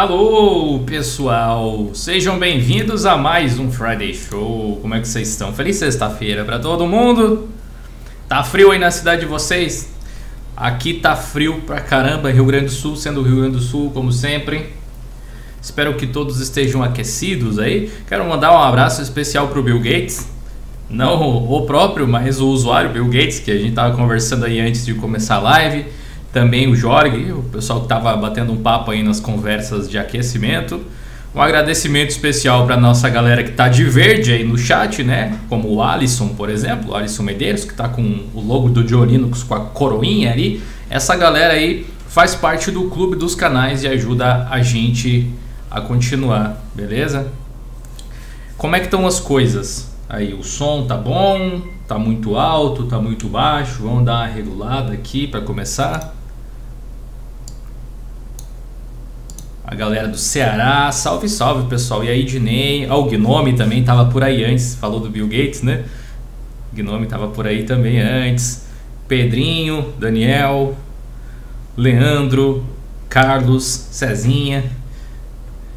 Alô, pessoal! Sejam bem-vindos a mais um Friday Show. Como é que vocês estão? Feliz sexta-feira para todo mundo. Tá frio aí na cidade de vocês? Aqui tá frio pra caramba, Rio Grande do Sul, sendo Rio Grande do Sul, como sempre. Espero que todos estejam aquecidos aí. Quero mandar um abraço especial pro Bill Gates. Não o próprio, mas o usuário Bill Gates, que a gente tava conversando aí antes de começar a live também o Jorge, o pessoal que estava batendo um papo aí nas conversas de aquecimento. Um agradecimento especial para nossa galera que está de verde aí no chat, né? Como o Alisson, por exemplo, o Alisson Medeiros, que está com o logo do Diolinux com a coroinha ali. Essa galera aí faz parte do clube dos canais e ajuda a gente a continuar, beleza? Como é que estão as coisas? Aí o som tá bom, tá muito alto, tá muito baixo. Vamos dar uma regulada aqui para começar. A galera do Ceará. Salve, salve, pessoal. E aí, Dinei. Ah, o Gnome também estava por aí antes. Falou do Bill Gates, né? O Gnome estava por aí também antes. Pedrinho, Daniel, Leandro, Carlos, Cezinha.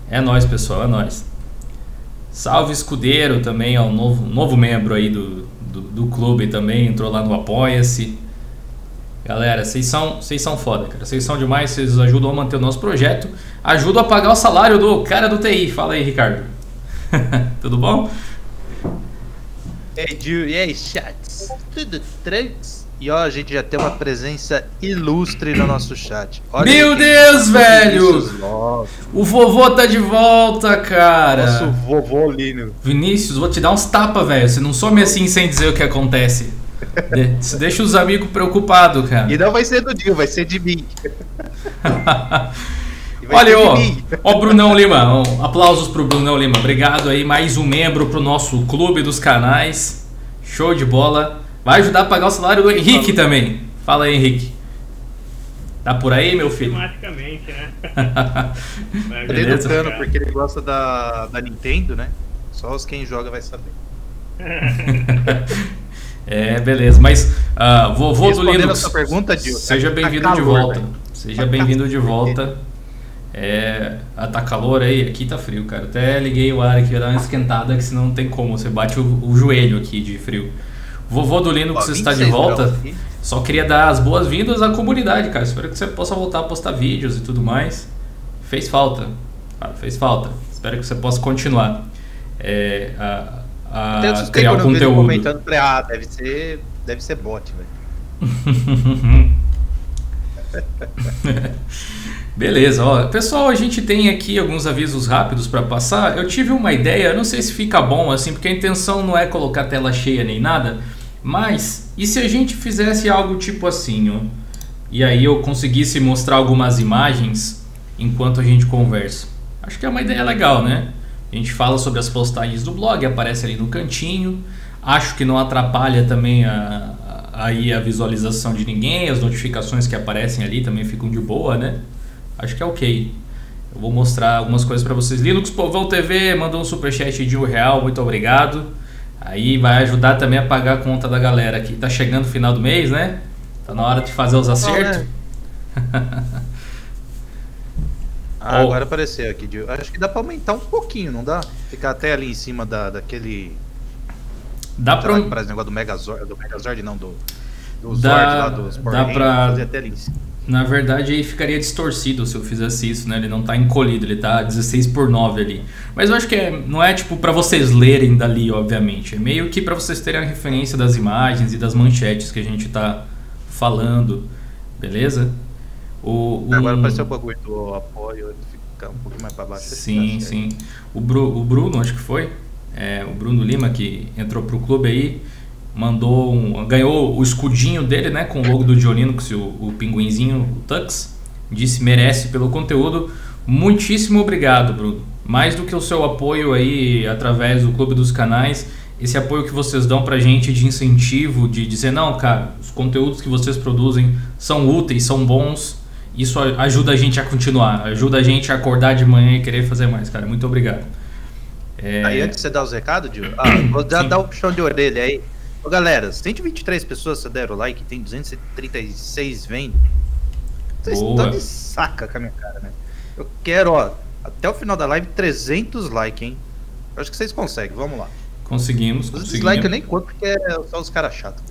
É nós, pessoal, é nós. Salve Escudeiro também, ó, um novo, novo membro aí do, do, do clube também, entrou lá no Apoia-se. Galera, vocês são, vocês são foda, cara. Vocês são demais, vocês ajudam a manter o nosso projeto. Ajudam a pagar o salário do cara do TI. Fala aí, Ricardo. Tudo bom? E aí, Gil, e aí, chats? Tudo trans? E ó, a gente já tem uma presença ilustre no nosso chat. Olha Meu Deus, velho! O vovô tá de volta, cara. Nosso vovô Lino. Vinícius, vou te dar uns tapas, velho. Você não some assim sem dizer o que acontece. De deixa os amigos preocupados, cara. E não vai ser do Dio, vai ser de mim. Olha, ó, ó, Brunão Lima, um, aplausos pro Brunão Lima. Obrigado aí, mais um membro pro nosso clube dos canais. Show de bola. Vai ajudar a pagar o salário do Henrique também. Fala aí, Henrique. Tá por aí, meu filho? Automaticamente, né? Beleza, cano, porque ele gosta da, da Nintendo, né? Só os quem joga vai saber. É, beleza. Mas, uh, vovô do Linux. Sua pergunta, Gil, seja tá bem-vindo de volta. Seja bem-vindo de volta. É, ah, tá calor aí? Aqui tá frio, cara. Até liguei o ar aqui, dar uma esquentada, que senão não tem como. Você bate o, o joelho aqui de frio. Vovô do Linux está de volta. Só queria dar as boas-vindas à comunidade, cara. Espero que você possa voltar a postar vídeos e tudo mais. Fez falta. fez falta. Espero que você possa continuar. É, a, a Até criar conteúdo. comentando, falei, ah, deve ser, deve ser bot, velho. Beleza, ó. Pessoal, a gente tem aqui alguns avisos rápidos para passar. Eu tive uma ideia, não sei se fica bom assim, porque a intenção não é colocar tela cheia nem nada, mas e se a gente fizesse algo tipo assim, ó? E aí eu conseguisse mostrar algumas imagens enquanto a gente conversa. Acho que é uma ideia legal, né? A gente fala sobre as postagens do blog, aparece ali no cantinho. Acho que não atrapalha também a, aí a visualização de ninguém, as notificações que aparecem ali também ficam de boa, né? Acho que é ok. Eu vou mostrar algumas coisas para vocês. Linux Povão TV mandou um superchat de um real, muito obrigado. Aí vai ajudar também a pagar a conta da galera aqui. Tá chegando o final do mês, né? Tá na hora de fazer os acertos. Né? Ah, oh. agora apareceu aqui. Acho que dá pra aumentar um pouquinho, não dá? Ficar até ali em cima da, daquele. Dá pra. Parece negócio do Megazord, do Megazord não, do. Do dá, Zord lá dos Power Dá pra. Fazer até ali em cima. Na verdade, aí ficaria distorcido se eu fizesse isso, né? Ele não tá encolhido, ele tá 16 por 9 ali. Mas eu acho que é, não é tipo para vocês lerem dali, obviamente. É meio que para vocês terem a referência das imagens e das manchetes que a gente tá falando, beleza? O, o... Agora apareceu o bagulho do apoio, fica um pouco mais para baixo. Sim, sim. O, Bru, o Bruno, acho que foi, é, o Bruno Lima que entrou pro clube aí mandou um, ganhou o escudinho dele, né, com o logo do Dioninox, o, o pinguinzinho, o Tux, disse merece pelo conteúdo. Muitíssimo obrigado, Bruno. Mais do que o seu apoio aí através do Clube dos Canais, esse apoio que vocês dão pra gente de incentivo, de dizer, não, cara, os conteúdos que vocês produzem são úteis, são bons, isso ajuda a gente a continuar, ajuda a gente a acordar de manhã e querer fazer mais, cara. Muito obrigado. É... Aí antes de você dar os recados, Dio, ah, vou dar, dar o puxão de orelha aí. Ô, galera, 123 pessoas deram like, tem 236 vendo. Vocês estão de saca com a minha cara, né? Eu quero, ó, até o final da live, 300 likes, hein? Eu acho que vocês conseguem, vamos lá. Conseguimos, os conseguimos. Dislike eu nem conto porque é só os caras chatos.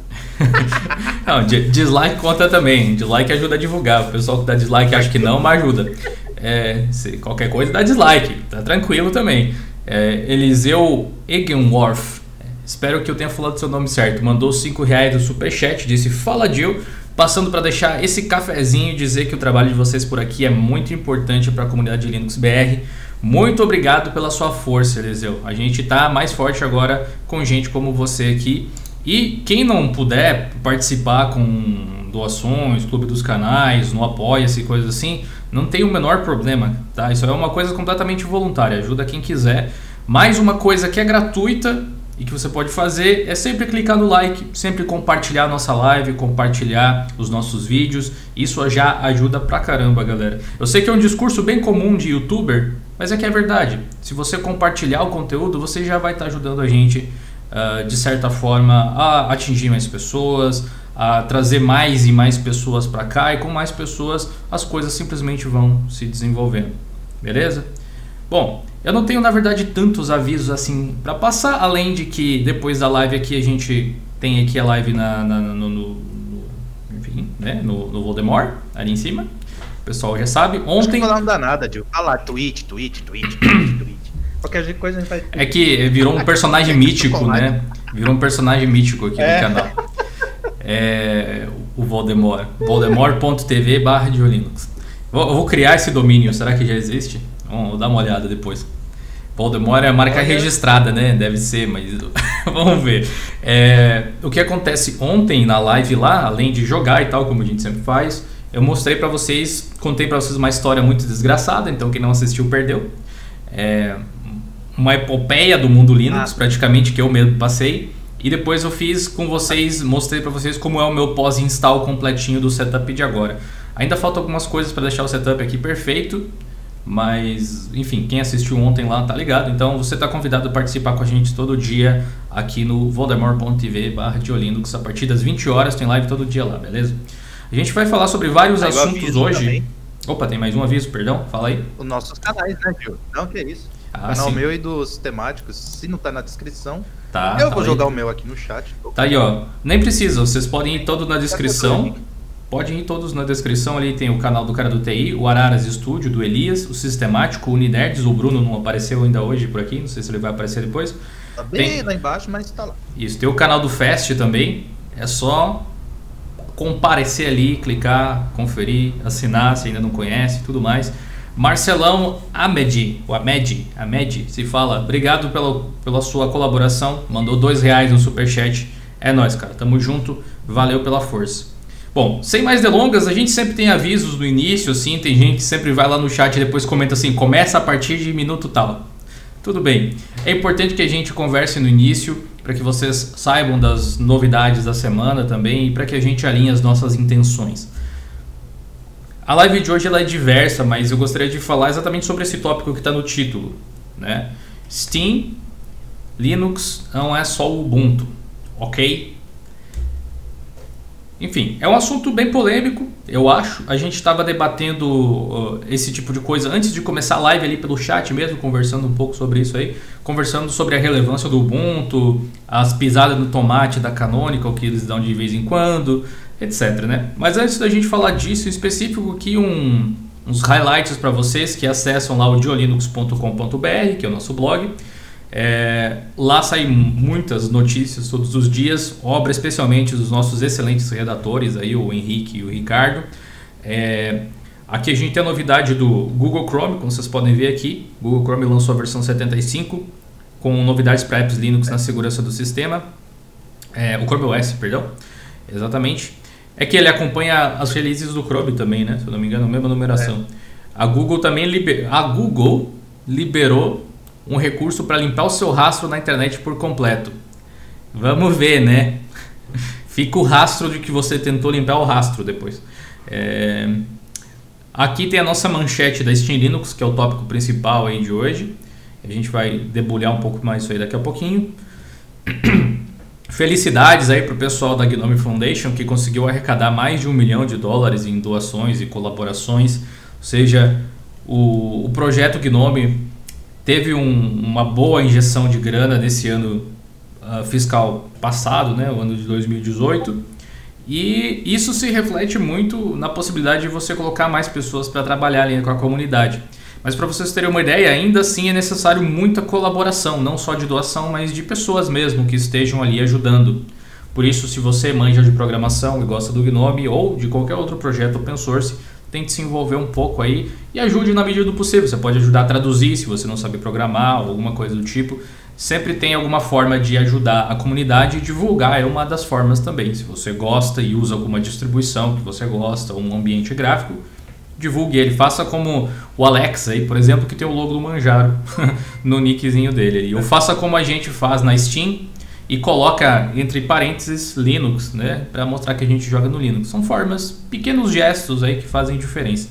não, dislike conta também. Dislike ajuda a divulgar. O pessoal que dá dislike acha que não, mas ajuda. É, se qualquer coisa dá dislike, tá tranquilo também. É, Eliseu Egenworth Espero que eu tenha falado seu nome certo. Mandou 5 reais do superchat, disse Fala Jill. Passando para deixar esse cafezinho e dizer que o trabalho de vocês por aqui é muito importante para a comunidade de Linux BR. Muito obrigado pela sua força, Eliseu. A gente está mais forte agora com gente como você aqui. E quem não puder participar com doações, clube dos canais, no Apoia-se, coisas assim, não tem o menor problema, tá? Isso é uma coisa completamente voluntária, ajuda quem quiser. Mais uma coisa que é gratuita e que você pode fazer é sempre clicar no like, sempre compartilhar nossa live, compartilhar os nossos vídeos. Isso já ajuda pra caramba, galera. Eu sei que é um discurso bem comum de youtuber, mas é que é verdade. Se você compartilhar o conteúdo, você já vai estar tá ajudando a gente, uh, de certa forma, a atingir mais pessoas, a trazer mais e mais pessoas para cá, e com mais pessoas as coisas simplesmente vão se desenvolvendo. Beleza? Bom, eu não tenho, na verdade, tantos avisos assim para passar, além de que depois da live aqui a gente tem aqui a live na, na no, no, enfim, né, no, no Voldemort, ali em cima. O pessoal já sabe. Ontem. Não, não dá nada, Dil. Fala tweet, tweet, tweet, tweet, tweet. Qualquer coisa a gente faz. É que virou um personagem mítico, né? Virou um personagem mítico aqui é. no canal. É, o Voldemort. Voldemort.tv barra de Linux. Eu vou criar esse domínio, será que já existe? Vamos dar uma olhada depois. Voldemort é a marca registrada, né? Deve ser, mas vamos ver. É, o que acontece ontem na live lá, além de jogar e tal, como a gente sempre faz, eu mostrei para vocês, contei para vocês uma história muito desgraçada, então quem não assistiu perdeu. É uma epopeia do mundo Linux, ah. praticamente que eu mesmo passei. E depois eu fiz com vocês, mostrei para vocês como é o meu pós-install completinho do setup de agora. Ainda faltam algumas coisas para deixar o setup aqui perfeito. Mas, enfim, quem assistiu ontem lá tá ligado. Então você tá convidado a participar com a gente todo dia aqui no voldemort.tv barra a partir das 20 horas tem live todo dia lá, beleza? A gente vai falar sobre vários assuntos hoje. Também. Opa, tem mais um aviso, perdão? Fala aí. Os nossos canais, né, Gil? Não, que é isso. Ah, canal sim. meu e dos temáticos, se não tá na descrição, tá, eu tá vou aí. jogar o meu aqui no chat. Tá aí, ó. Nem precisa, vocês podem ir todo na descrição. Pode ir todos na descrição, ali tem o canal do cara do TI, o Araras Estúdio, do Elias, o Sistemático, o Uninerds, o Bruno não apareceu ainda hoje por aqui, não sei se ele vai aparecer depois. Tá bem tem... lá embaixo, mas tá lá. Isso, tem o canal do Fest também, é só comparecer ali, clicar, conferir, assinar se ainda não conhece tudo mais. Marcelão Amedi, o Amedi, Amedi, se fala, obrigado pela, pela sua colaboração, mandou dois reais no superchat, é nóis cara, tamo junto, valeu pela força. Bom, sem mais delongas, a gente sempre tem avisos no início, assim, tem gente que sempre vai lá no chat e depois comenta assim, começa a partir de minuto tal. Tudo bem. É importante que a gente converse no início para que vocês saibam das novidades da semana também e para que a gente alinhe as nossas intenções. A live de hoje ela é diversa, mas eu gostaria de falar exatamente sobre esse tópico que está no título. Né? Steam, Linux não é só o Ubuntu, ok? Enfim, é um assunto bem polêmico, eu acho. A gente estava debatendo uh, esse tipo de coisa antes de começar a live ali pelo chat mesmo, conversando um pouco sobre isso aí. Conversando sobre a relevância do Ubuntu, as pisadas no tomate da Canonical que eles dão de vez em quando. etc. Né? Mas antes da gente falar disso, em específico aqui um, uns highlights para vocês que acessam lá o diolinux.com.br, que é o nosso blog. É, lá saem muitas notícias todos os dias, obra especialmente dos nossos excelentes redatores, aí, o Henrique e o Ricardo. É, aqui a gente tem a novidade do Google Chrome, como vocês podem ver aqui. Google Chrome lançou a versão 75 com novidades para apps Linux na segurança do sistema. É, o Chrome OS, perdão. Exatamente. É que ele acompanha as releases do Chrome também, né? Se eu não me engano, a mesma numeração. É. A Google também liber... a Google liberou um recurso para limpar o seu rastro na internet por completo. Vamos ver, né? Fica o rastro de que você tentou limpar o rastro depois. É... Aqui tem a nossa manchete da Steam Linux, que é o tópico principal aí de hoje. A gente vai debulhar um pouco mais isso aí daqui a pouquinho. Felicidades aí para o pessoal da Gnome Foundation que conseguiu arrecadar mais de um milhão de dólares em doações e colaborações. Ou seja, o, o projeto Gnome teve um, uma boa injeção de grana nesse ano uh, fiscal passado, né, o ano de 2018. E isso se reflete muito na possibilidade de você colocar mais pessoas para trabalhar ali com a comunidade. Mas para vocês terem uma ideia, ainda assim é necessário muita colaboração, não só de doação, mas de pessoas mesmo que estejam ali ajudando. Por isso, se você manja de programação e gosta do Gnome ou de qualquer outro projeto open source, tente se envolver um pouco aí e ajude na medida do possível. Você pode ajudar a traduzir se você não sabe programar ou alguma coisa do tipo. Sempre tem alguma forma de ajudar a comunidade e divulgar é uma das formas também. Se você gosta e usa alguma distribuição que você gosta um ambiente gráfico, divulgue ele. Faça como o Alex aí, por exemplo, que tem o logo do Manjaro no nickzinho dele. Ou faça como a gente faz na Steam e coloca entre parênteses Linux, né, para mostrar que a gente joga no Linux. São formas, pequenos gestos aí que fazem diferença.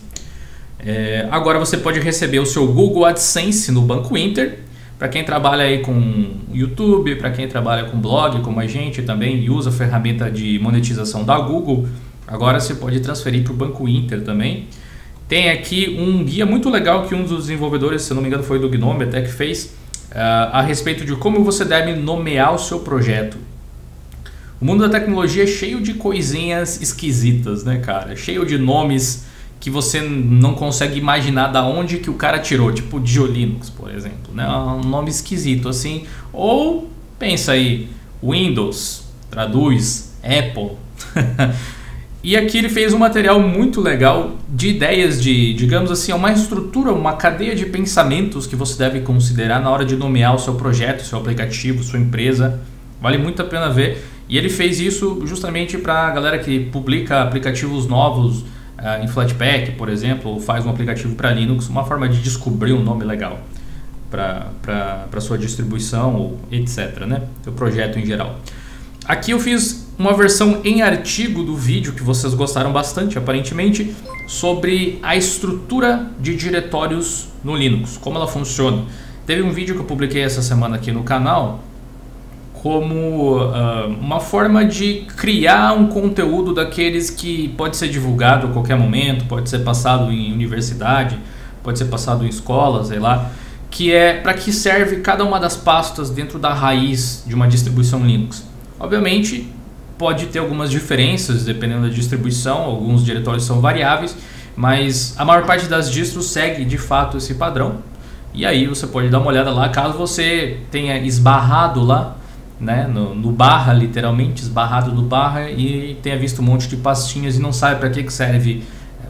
É, agora você pode receber o seu Google AdSense no Banco Inter. Para quem trabalha aí com YouTube, para quem trabalha com blog, como a gente também e usa a ferramenta de monetização da Google, agora você pode transferir para o Banco Inter também. Tem aqui um guia muito legal que um dos desenvolvedores, se não me engano foi do Gnome até que fez, a respeito de como você deve nomear o seu projeto. O mundo da tecnologia é cheio de coisinhas esquisitas, né, cara? Cheio de nomes que você não consegue imaginar da onde que o cara tirou, tipo Diolinux, por exemplo, né? Um nome esquisito assim. Ou pensa aí, Windows, traduz Apple. E aqui ele fez um material muito legal de ideias de, digamos assim, uma estrutura, uma cadeia de pensamentos que você deve considerar na hora de nomear o seu projeto, seu aplicativo, sua empresa. Vale muito a pena ver. E ele fez isso justamente para a galera que publica aplicativos novos uh, em Flatpak, por exemplo, ou faz um aplicativo para Linux, uma forma de descobrir um nome legal para sua distribuição ou etc, né? Seu projeto em geral. Aqui eu fiz uma versão em artigo do vídeo que vocês gostaram bastante, aparentemente, sobre a estrutura de diretórios no Linux, como ela funciona. Teve um vídeo que eu publiquei essa semana aqui no canal como uh, uma forma de criar um conteúdo daqueles que pode ser divulgado a qualquer momento, pode ser passado em universidade, pode ser passado em escola, sei lá, que é para que serve cada uma das pastas dentro da raiz de uma distribuição Linux. Obviamente, pode ter algumas diferenças dependendo da distribuição, alguns diretórios são variáveis, mas a maior parte das distros segue de fato esse padrão. E aí você pode dar uma olhada lá, caso você tenha esbarrado lá, né, no, no barra literalmente, esbarrado no barra e tenha visto um monte de pastinhas e não sabe para que, que serve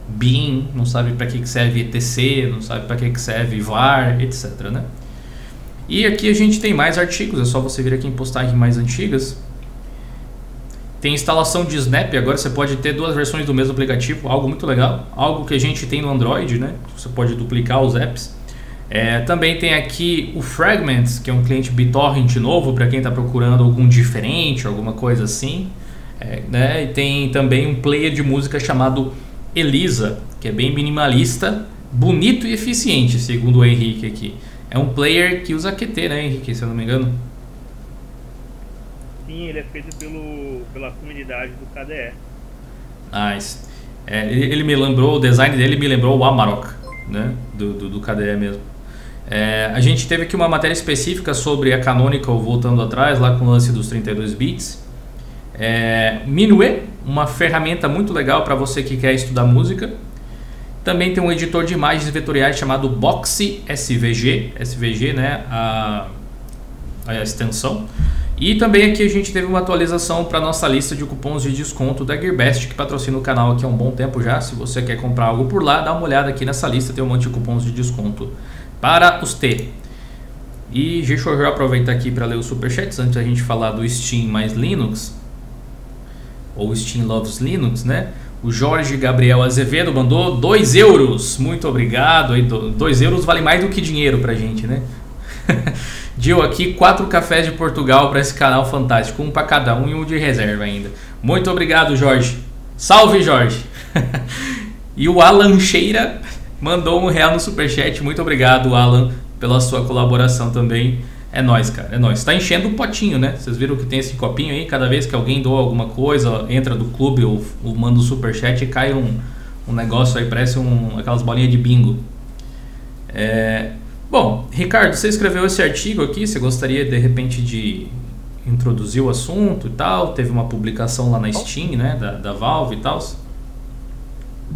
bin, não sabe para que, que serve etc, não sabe para que, que serve var, etc. Né? E aqui a gente tem mais artigos, é só você vir aqui em postagens mais antigas tem instalação de Snap, agora você pode ter duas versões do mesmo aplicativo, algo muito legal. Algo que a gente tem no Android, né? Você pode duplicar os apps. É, também tem aqui o Fragments, que é um cliente BitTorrent novo para quem está procurando algum diferente, alguma coisa assim. É, né? E tem também um player de música chamado Elisa, que é bem minimalista, bonito e eficiente, segundo o Henrique aqui. É um player que usa QT, né, Henrique, se eu não me engano sim, ele é feito pelo, pela comunidade do KDE. Nice. É, ele me lembrou, o design dele me lembrou o Amarok, né? Do, do, do KDE mesmo. É, a gente teve aqui uma matéria específica sobre a Canonical voltando atrás, lá com o lance dos 32 bits. É, Minue, uma ferramenta muito legal para você que quer estudar música. Também tem um editor de imagens vetoriais chamado Boxy SVG, SVG, né, a, a extensão. E também aqui a gente teve uma atualização para nossa lista de cupons de desconto da Gearbest, que patrocina o canal aqui há um bom tempo já. Se você quer comprar algo por lá, dá uma olhada aqui nessa lista, tem um monte de cupons de desconto para os T. E deixa eu aproveitar aqui para ler os superchats antes da gente falar do Steam mais Linux, ou Steam Loves Linux, né? O Jorge Gabriel Azevedo mandou 2 euros. Muito obrigado. 2 euros vale mais do que dinheiro pra gente, né? Deu aqui quatro cafés de Portugal para esse canal fantástico, um para cada um e um de reserva ainda. Muito obrigado, Jorge. Salve, Jorge. e o Alan Cheira mandou um real no superchat. Muito obrigado, Alan, pela sua colaboração também. É nóis, cara, é nóis. Tá enchendo o potinho, né? Vocês viram que tem esse copinho aí? Cada vez que alguém doa alguma coisa, entra do clube ou, ou manda um superchat cai um, um negócio aí, parece um, aquelas bolinhas de bingo. É, Bom, Ricardo, você escreveu esse artigo aqui, você gostaria de repente de introduzir o assunto e tal? Teve uma publicação lá na Steam, né, da, da Valve e tal?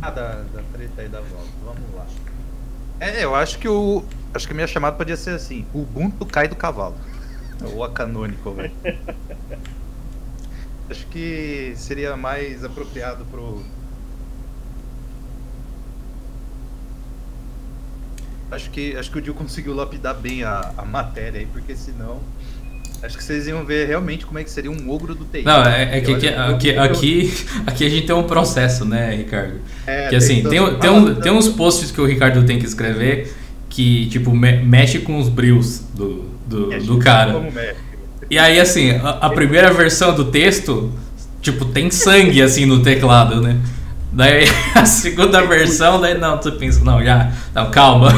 Ah, da, da treta aí da Valve, vamos lá. É, eu acho que o. Acho que a minha chamada podia ser assim: o Ubuntu cai do cavalo. Ou a canônico, velho. acho que seria mais apropriado pro, acho que, acho que o Dio conseguiu lapidar bem a, a matéria aí, porque senão. Acho que vocês iam ver realmente como é que seria um ogro do TI. Não, é, é que aqui, aqui, aqui, aqui, a gente tem um processo, né, Ricardo? É, que assim, tem, tem, tem, um, tem uns posts que o Ricardo tem que escrever que, tipo, me, mexe com os brios do, do, do cara. E aí, assim, a, a primeira versão do texto, tipo, tem sangue, assim, no teclado, né? Daí a segunda versão, daí não, tu pensa, não, já, não, calma,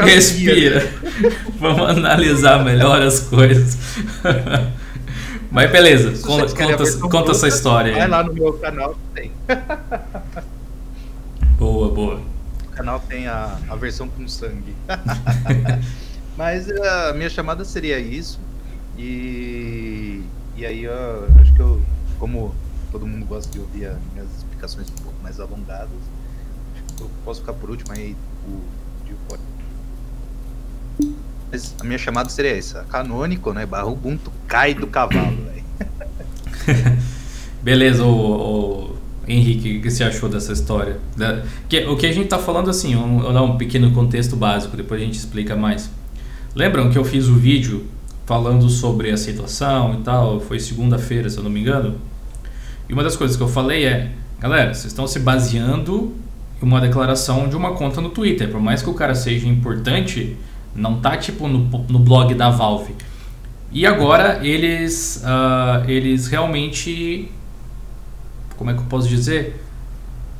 respira, né? vamos analisar melhor as coisas. Mas beleza, conta, conta, conta essa história aí. Vai lá no meu canal, tem. Boa, boa. O canal tem a, a versão com sangue. Mas a minha chamada seria isso. E, e aí eu acho que eu, como todo mundo gosta de ouvir as minhas explicações um pouco mais alongadas. Eu posso ficar por último aí o pode. Mas a minha chamada seria essa, canônico, né? Barra Ubuntu cai do cavalo, Beleza, o, o, Henrique, o que você achou dessa história? Da, que, o que a gente tá falando assim, um, dar um pequeno contexto básico, depois a gente explica mais. Lembram que eu fiz o vídeo falando sobre a situação e tal? Foi segunda-feira, se eu não me engano. E uma das coisas que eu falei é Galera, vocês estão se baseando em uma declaração de uma conta no Twitter. Por mais que o cara seja importante, não tá tipo no, no blog da Valve. E agora eles, uh, eles realmente. Como é que eu posso dizer?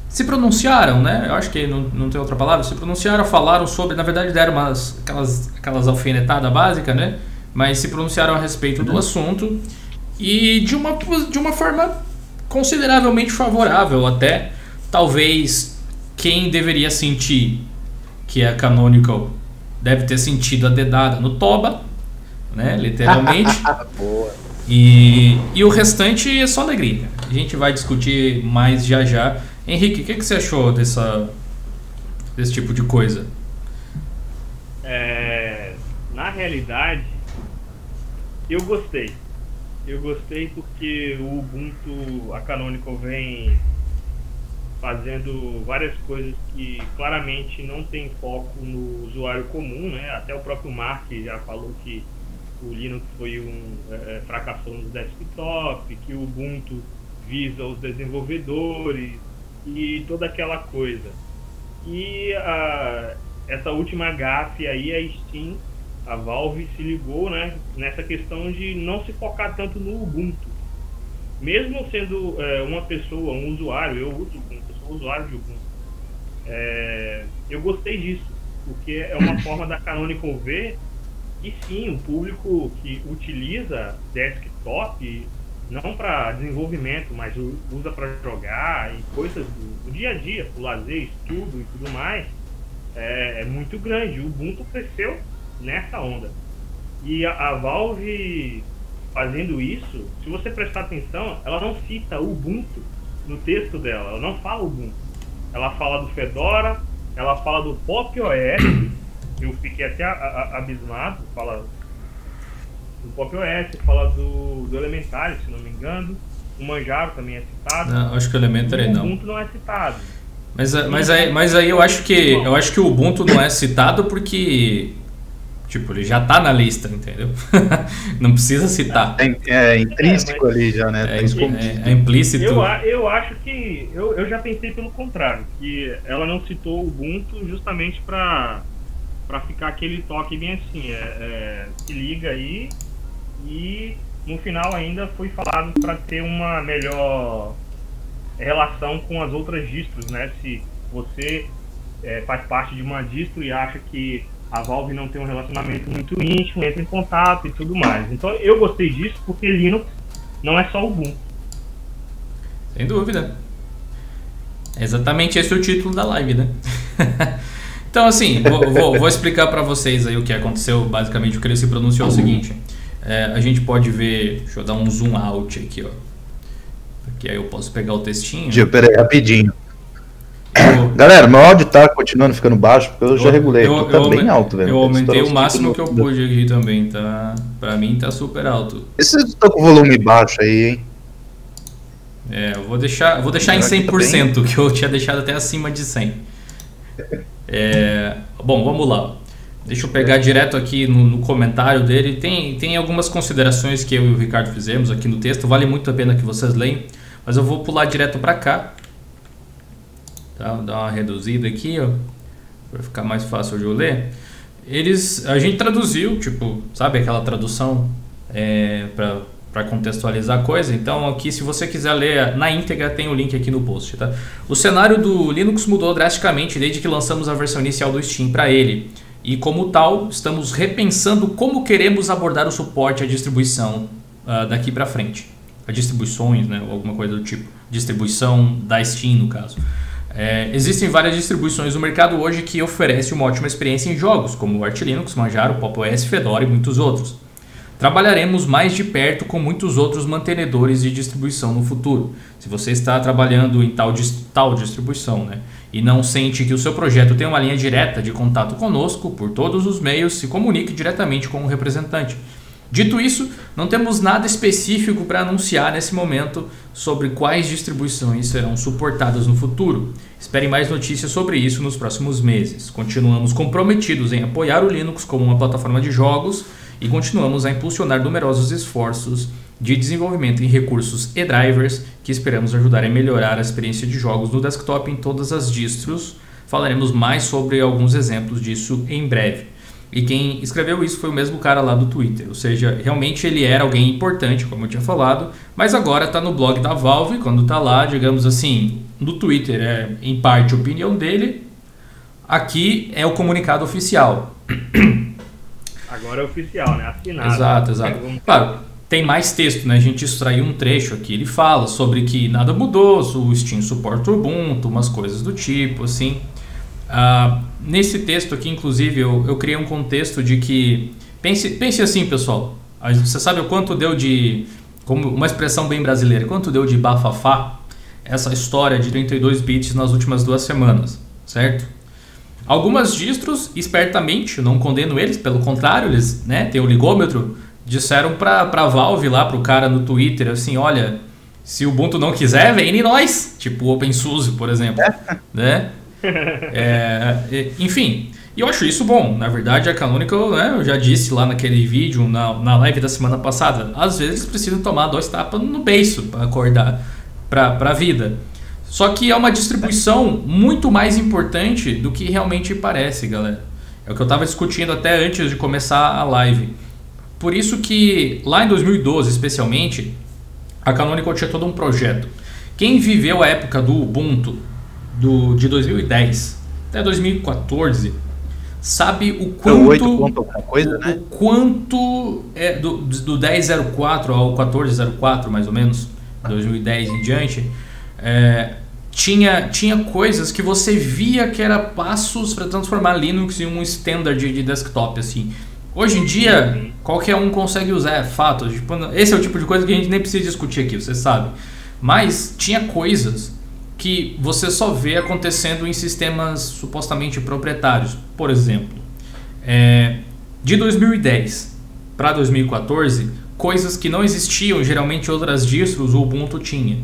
Se pronunciaram, né? Eu acho que não, não tem outra palavra. Se pronunciaram, falaram sobre. Na verdade, deram umas, aquelas, aquelas alfinetadas básicas, né? Mas se pronunciaram a respeito do uhum. assunto. E de uma, de uma forma consideravelmente favorável até. Talvez quem deveria sentir que é Canonical deve ter sentido a dedada no Toba, né? Literalmente. e, e o restante é só alegria. A gente vai discutir mais já já. Henrique, o que, que você achou dessa, desse tipo de coisa? É, na realidade, eu gostei. Eu gostei porque o Ubuntu, a Canonical vem fazendo várias coisas que claramente não tem foco no usuário comum, né? Até o próprio Mark já falou que o Linux foi um é, é fracassou no desktop, que o Ubuntu visa os desenvolvedores e toda aquela coisa. E a, essa última gafe aí, a Steam a Valve se ligou né, nessa questão de não se focar tanto no Ubuntu. Mesmo sendo é, uma pessoa, um usuário, eu uso Ubuntu, sou usuário de Ubuntu. É, eu gostei disso, porque é uma forma da Canonical ver que sim, o público que utiliza desktop não para desenvolvimento, mas usa para jogar e coisas do, do, dia a dia, o lazer, estudo e tudo mais, é, é muito grande. O Ubuntu cresceu nessa onda. E a, a Valve fazendo isso, se você prestar atenção, ela não cita o Ubuntu no texto dela, ela não fala Ubuntu. Ela fala do Fedora, ela fala do Pop OS, eu fiquei até abismado, fala do Pop OS, fala do, do Elementary, se não me engano. O Manjaro também é citado. Não, acho que o Elementary não. O Ubuntu não é citado. Mas, mas, aí, mas aí eu acho que eu acho que o Ubuntu não é citado porque tipo ele já tá na lista, entendeu? não precisa citar. É, é intrínseco é, ali já, né? É, tá é, é, implícito. Eu, eu acho que eu, eu já pensei pelo contrário, que ela não citou o Ubuntu justamente para para ficar aquele toque bem assim, é, é, se liga aí e no final ainda foi falado para ter uma melhor relação com as outras distros, né? Se você é, faz parte de uma distro e acha que a Valve não tem um relacionamento muito íntimo, entra em contato e tudo mais. Então eu gostei disso porque Linux não é só o Ubuntu. Sem dúvida. É exatamente esse é o título da live, né? então assim, vou, vou, vou explicar para vocês aí o que aconteceu. Basicamente o que ele se pronunciou é o seguinte. É, a gente pode ver, deixa eu dar um zoom out aqui, ó. Que aí eu posso pegar o textinho. Peraí, rapidinho. Eu... Galera, meu áudio tá continuando ficando baixo, porque eu, eu já regulei. Eu, tá bem alto, velho. Eu aumentei o máximo que eu pude aqui também, tá? Pra mim tá super alto. Esse tá com volume baixo aí, hein? É, eu vou deixar, vou deixar em 100%, tá que eu tinha deixado até acima de 100. É, bom, vamos lá. Deixa eu pegar direto aqui no, no, comentário dele. Tem, tem algumas considerações que eu e o Ricardo fizemos aqui no texto. Vale muito a pena que vocês leiam. Mas eu vou pular direto para cá. Tá? Dar uma reduzida aqui, ó. Para ficar mais fácil de eu ler. Eles, a gente traduziu, tipo, sabe aquela tradução é, para contextualizar a coisa. Então, aqui, se você quiser ler na íntegra, tem o link aqui no post. Tá? O cenário do Linux mudou drasticamente desde que lançamos a versão inicial do Steam para ele. E, como tal, estamos repensando como queremos abordar o suporte à distribuição uh, daqui para frente. A distribuições, né, alguma coisa do tipo. Distribuição da Steam, no caso. É, existem várias distribuições no mercado hoje que oferecem uma ótima experiência em jogos, como o Arch Linux, Manjaro, Pop OS, Fedora e muitos outros. Trabalharemos mais de perto com muitos outros mantenedores de distribuição no futuro. Se você está trabalhando em tal, tal distribuição, né? e não sente que o seu projeto tem uma linha direta de contato conosco, por todos os meios, se comunique diretamente com o representante. Dito isso, não temos nada específico para anunciar nesse momento sobre quais distribuições serão suportadas no futuro. Espere mais notícias sobre isso nos próximos meses. Continuamos comprometidos em apoiar o Linux como uma plataforma de jogos e continuamos a impulsionar numerosos esforços de desenvolvimento em recursos e drivers que esperamos ajudar a melhorar a experiência de jogos no desktop em todas as distros. Falaremos mais sobre alguns exemplos disso em breve. E quem escreveu isso foi o mesmo cara lá do Twitter, ou seja, realmente ele era alguém importante, como eu tinha falado, mas agora está no blog da Valve, quando está lá, digamos assim, no Twitter é em parte a opinião dele, aqui é o comunicado oficial. Agora é oficial, né? Assinado. Exato, exato. Claro, tem mais texto, né? A gente extraiu um trecho aqui. Ele fala sobre que nada mudou, o Steam suporta o Ubuntu, umas coisas do tipo, assim. Uh, nesse texto aqui, inclusive, eu, eu criei um contexto de que. Pense, pense assim, pessoal. Você sabe o quanto deu de. Como uma expressão bem brasileira, quanto deu de bafafá essa história de 32 bits nas últimas duas semanas, certo? Algumas distros, espertamente, não condeno eles, pelo contrário, eles né, têm o ligômetro disseram pra, pra Valve lá, pro cara no Twitter, assim, olha, se o Ubuntu não quiser, vem em nós. Tipo o OpenSUSE, por exemplo. É. né? É, enfim, e eu acho isso bom. Na verdade, a Canonical, né, eu já disse lá naquele vídeo, na, na live da semana passada, às vezes precisam tomar dois tapas no beiço para acordar para a vida. Só que é uma distribuição muito mais importante do que realmente parece, galera. É o que eu estava discutindo até antes de começar a live. Por isso que lá em 2012, especialmente, a Canonical tinha todo um projeto. Quem viveu a época do Ubuntu do, de 2010 até 2014 sabe o quanto ponto coisa, o, né? o quanto é do, do 1004 ao 1404 mais ou menos 2010 em diante é, tinha, tinha coisas que você via que era passos para transformar Linux em um standard de desktop assim Hoje em dia, qualquer um consegue usar, é fato. Tipo, esse é o tipo de coisa que a gente nem precisa discutir aqui, você sabe. Mas tinha coisas que você só vê acontecendo em sistemas supostamente proprietários. Por exemplo, é, de 2010 para 2014, coisas que não existiam geralmente outras distros o Ubuntu tinha.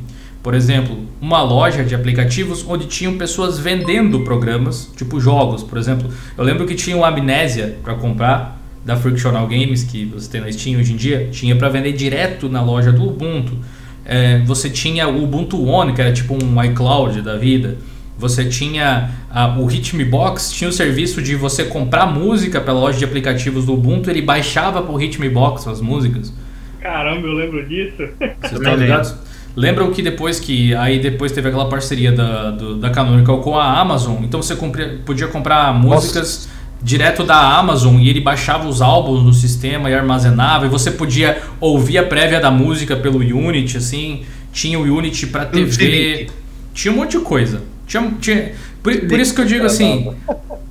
Por exemplo, uma loja de aplicativos onde tinham pessoas vendendo programas, tipo jogos, por exemplo. Eu lembro que tinha o Amnésia para comprar da Frictional Games que você tem na Steam hoje em dia, tinha para vender direto na loja do Ubuntu. É, você tinha o Ubuntu One, que era tipo um iCloud da vida. Você tinha a, o Hitmebox, tinha o serviço de você comprar música pela loja de aplicativos do Ubuntu, ele baixava pro Hitmebox as músicas. Caramba, eu lembro disso. Vocês estão ligados? Lembram que depois que aí depois teve aquela parceria da, do, da Canonical com a Amazon, então você podia comprar músicas Nossa direto da Amazon e ele baixava os álbuns no sistema e armazenava e você podia ouvir a prévia da música pelo Unity assim tinha o Unity para TV tinha um monte de coisa. Tinha, tinha por, por, isso que eu digo assim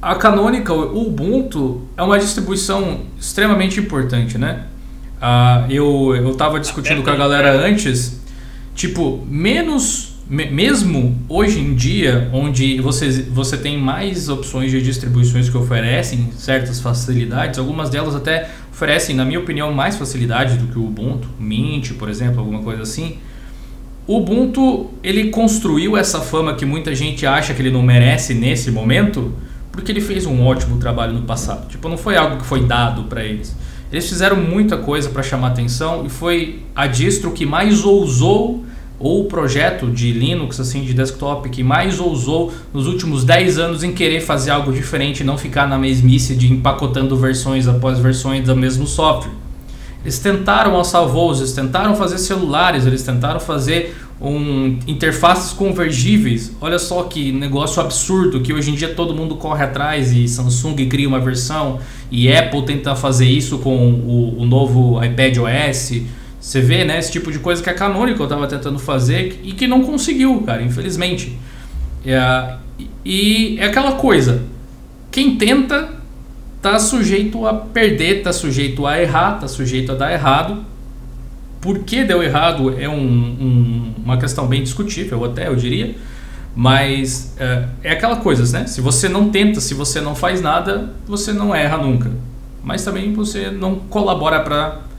a Canonical o Ubuntu é uma distribuição extremamente importante né? Ah, eu eu tava discutindo com a galera antes tipo menos mesmo hoje em dia, onde você, você tem mais opções de distribuições que oferecem certas facilidades, algumas delas até oferecem, na minha opinião, mais facilidade do que o Ubuntu, Mint, por exemplo, alguma coisa assim. O Ubuntu, ele construiu essa fama que muita gente acha que ele não merece nesse momento, porque ele fez um ótimo trabalho no passado. Tipo, não foi algo que foi dado para eles. Eles fizeram muita coisa para chamar atenção e foi a distro que mais ousou ou o projeto de Linux, assim, de desktop, que mais ousou nos últimos 10 anos em querer fazer algo diferente e não ficar na mesmice de empacotando versões após versões do mesmo software. Eles tentaram alçar voos, eles tentaram fazer celulares, eles tentaram fazer um, interfaces convergíveis. Olha só que negócio absurdo que hoje em dia todo mundo corre atrás e Samsung cria uma versão e Apple tenta fazer isso com o, o novo iPad OS você vê, né, esse tipo de coisa que a Canonical estava tentando fazer e que não conseguiu, cara, infelizmente. É, e é aquela coisa, quem tenta tá sujeito a perder, tá sujeito a errar, tá sujeito a dar errado. Por que deu errado é um, um, uma questão bem discutível, até eu diria. Mas é, é aquela coisa, né? Se você não tenta, se você não faz nada, você não erra nunca. Mas também você não colabora para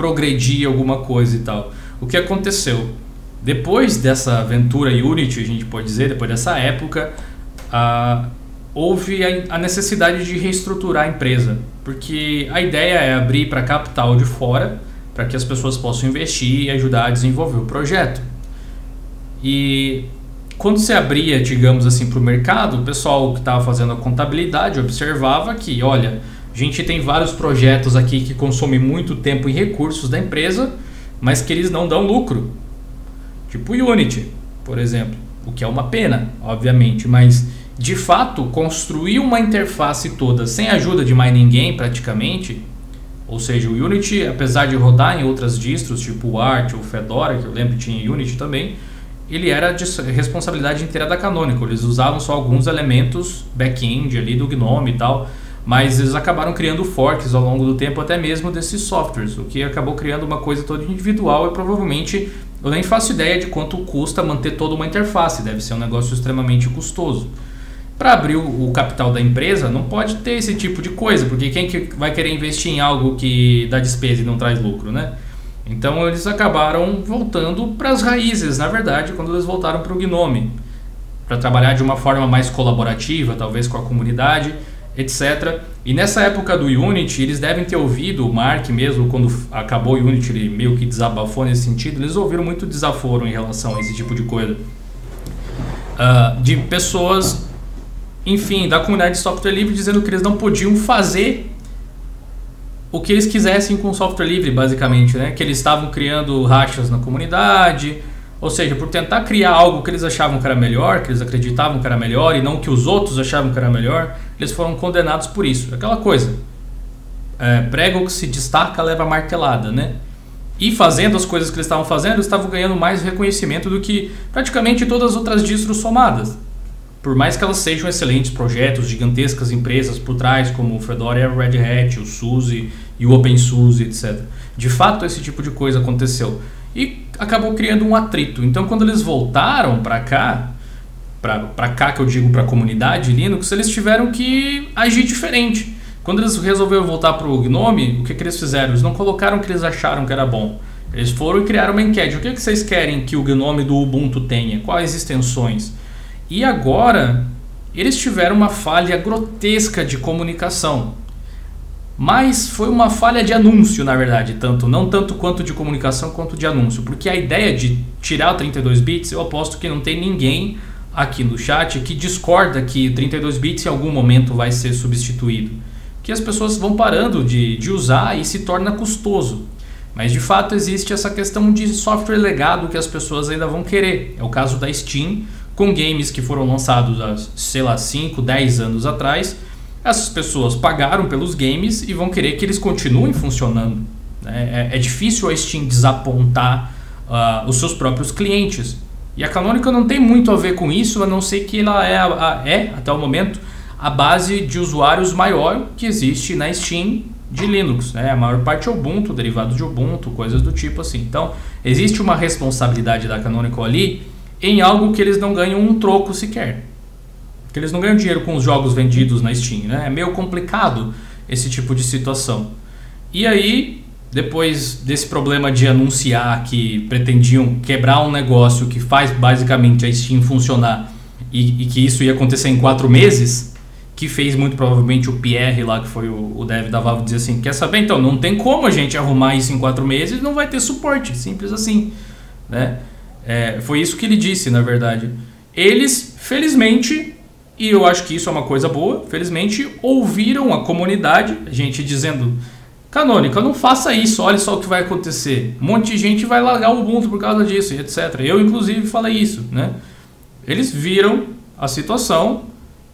progredir alguma coisa e tal. O que aconteceu? Depois dessa aventura Unity, a gente pode dizer, depois dessa época, ah, houve a, a necessidade de reestruturar a empresa, porque a ideia é abrir para capital de fora, para que as pessoas possam investir e ajudar a desenvolver o projeto. E quando se abria, digamos assim, para o mercado, o pessoal que estava fazendo a contabilidade observava que, olha, a gente tem vários projetos aqui que consomem muito tempo e recursos da empresa, mas que eles não dão lucro. Tipo Unity, por exemplo. O que é uma pena, obviamente, mas de fato construir uma interface toda sem ajuda de mais ninguém praticamente, ou seja, o Unity, apesar de rodar em outras distros, tipo o Arch ou Fedora, que eu lembro que tinha Unity também, ele era de responsabilidade inteira da Canonical. Eles usavam só alguns elementos back-end ali do GNOME e tal, mas eles acabaram criando forks ao longo do tempo, até mesmo desses softwares, o que acabou criando uma coisa toda individual e provavelmente eu nem faço ideia de quanto custa manter toda uma interface, deve ser um negócio extremamente custoso. Para abrir o, capital da empresa, não pode ter esse tipo de coisa, porque quem que vai querer investir em algo que dá despesa e não traz lucro, né? Então eles acabaram voltando para as raízes, na verdade, quando eles voltaram para o Gnome, para trabalhar de uma forma mais colaborativa, talvez com a comunidade etc. E nessa época do Unity, eles devem ter ouvido, o Mark mesmo, quando acabou o Unity, ele meio que desabafou nesse sentido, eles ouviram muito desaforo em relação a esse tipo de coisa. Uh, de pessoas, enfim, da comunidade de software livre dizendo que eles não podiam fazer o que eles quisessem com software livre, basicamente, né? Que eles estavam criando rachas na comunidade, ou seja, por tentar criar algo que eles achavam que era melhor, que eles acreditavam que era melhor e não que os outros achavam que era melhor, eles foram condenados por isso. Aquela coisa. É, prego que se destaca leva martelada, né? E fazendo as coisas que eles estavam fazendo, eles estavam ganhando mais reconhecimento do que praticamente todas as outras distros somadas. por mais que elas sejam excelentes projetos, gigantescas empresas por trás, como o Fedora Red Hat, o SUSE e o OpenSUSE, etc. De fato, esse tipo de coisa aconteceu. E acabou criando um atrito. Então, quando eles voltaram para cá, para cá que eu digo para a comunidade Linux, eles tiveram que agir diferente. Quando eles resolveram voltar para o Gnome, o que, que eles fizeram? Eles não colocaram o que eles acharam que era bom. Eles foram e criaram uma enquete. O que, que vocês querem que o Gnome do Ubuntu tenha? Quais extensões? E agora, eles tiveram uma falha grotesca de comunicação. Mas foi uma falha de anúncio, na verdade, tanto não tanto quanto de comunicação quanto de anúncio, porque a ideia de tirar o 32 bits, eu aposto que não tem ninguém aqui no chat que discorda que 32 bits em algum momento vai ser substituído. Que as pessoas vão parando de, de usar e se torna custoso. Mas de fato existe essa questão de software legado que as pessoas ainda vão querer. É o caso da Steam, com games que foram lançados há, sei lá, 5, 10 anos atrás essas pessoas pagaram pelos games e vão querer que eles continuem funcionando. Né? É, é, difícil a Steam desapontar uh, os seus próprios clientes. E a Canonical não tem muito a ver com isso, a não ser que ela é, a, é até o momento, a base de usuários maior que existe na Steam de Linux. Né? A maior parte é Ubuntu, derivados de Ubuntu, coisas do tipo assim. Então, existe uma responsabilidade da Canonical ali em algo que eles não ganham um troco sequer. Porque eles não ganham dinheiro com os jogos vendidos na Steam, né? É meio complicado esse tipo de situação. E aí, depois desse problema de anunciar que pretendiam quebrar um negócio que faz basicamente a Steam funcionar e, e que isso ia acontecer em quatro meses, que fez muito provavelmente o Pierre lá, que foi o, o dev da Valve, dizer assim, quer saber? Então, não tem como a gente arrumar isso em quatro meses, não vai ter suporte, simples assim, né? É, foi isso que ele disse, na verdade. Eles, felizmente, e eu acho que isso é uma coisa boa. Felizmente, ouviram a comunidade, gente dizendo: Canônica, não faça isso, olha só o que vai acontecer. Um monte de gente vai largar o Ubuntu por causa disso, etc. Eu, inclusive, falei isso. Né? Eles viram a situação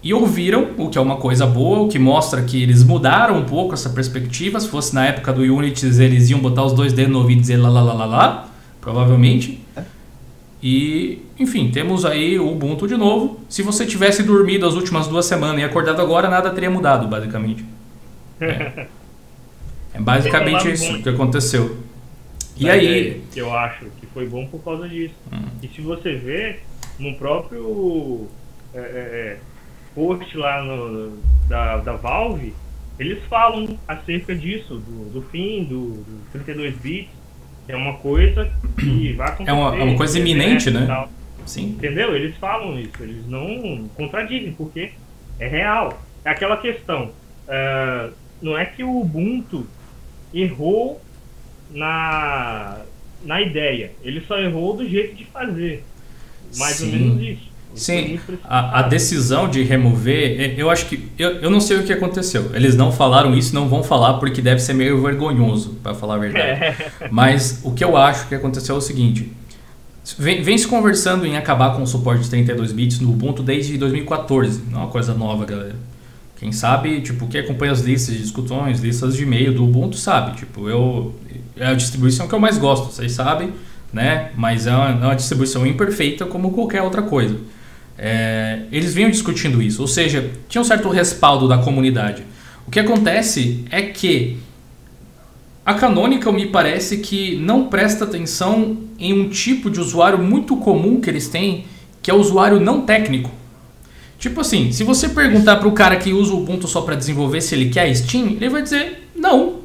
e ouviram, o que é uma coisa boa, o que mostra que eles mudaram um pouco essa perspectiva. Se fosse na época do Unity, eles iam botar os dois dedos no ouvido e dizer lá, lá, lá, lá, lá provavelmente. E, enfim, temos aí o Ubuntu de novo. Se você tivesse dormido as últimas duas semanas e acordado agora, nada teria mudado, basicamente. É, é basicamente isso que aconteceu. E Mas aí. É, eu acho que foi bom por causa disso. Hum. E se você vê no próprio é, é, é post lá no, da, da Valve, eles falam acerca disso, do, do fim do, do 32 bits é uma coisa que vai acontecer. É uma, é uma coisa iminente, né? Sim. Entendeu? Eles falam isso, eles não contradizem, porque é real. É aquela questão. Uh, não é que o Ubuntu errou na, na ideia, ele só errou do jeito de fazer. Mais Sim. ou menos isso. Sim, a, a, decisão de remover, eu acho que. Eu, eu não sei o que aconteceu. Eles não falaram isso, não vão falar, porque deve ser meio vergonhoso, para falar a verdade. Mas o que eu acho que aconteceu é o seguinte: vem, vem, se conversando em acabar com o suporte de 32 bits no Ubuntu desde 2014. Não é uma coisa nova, galera. Quem sabe, tipo, quem acompanha as listas de discussões, listas de e-mail do Ubuntu, sabe. Tipo, eu. É a distribuição que eu mais gosto, vocês sabem, né? Mas é uma, é uma distribuição imperfeita como qualquer outra coisa. É, eles vinham discutindo isso, ou seja, tinha um certo respaldo da comunidade. O que acontece é que a Canonical me parece que não presta atenção em um tipo de usuário muito comum que eles têm, que é o usuário não técnico. Tipo assim, se você perguntar para o cara que usa o Ubuntu só para desenvolver se ele quer Steam, ele vai dizer não.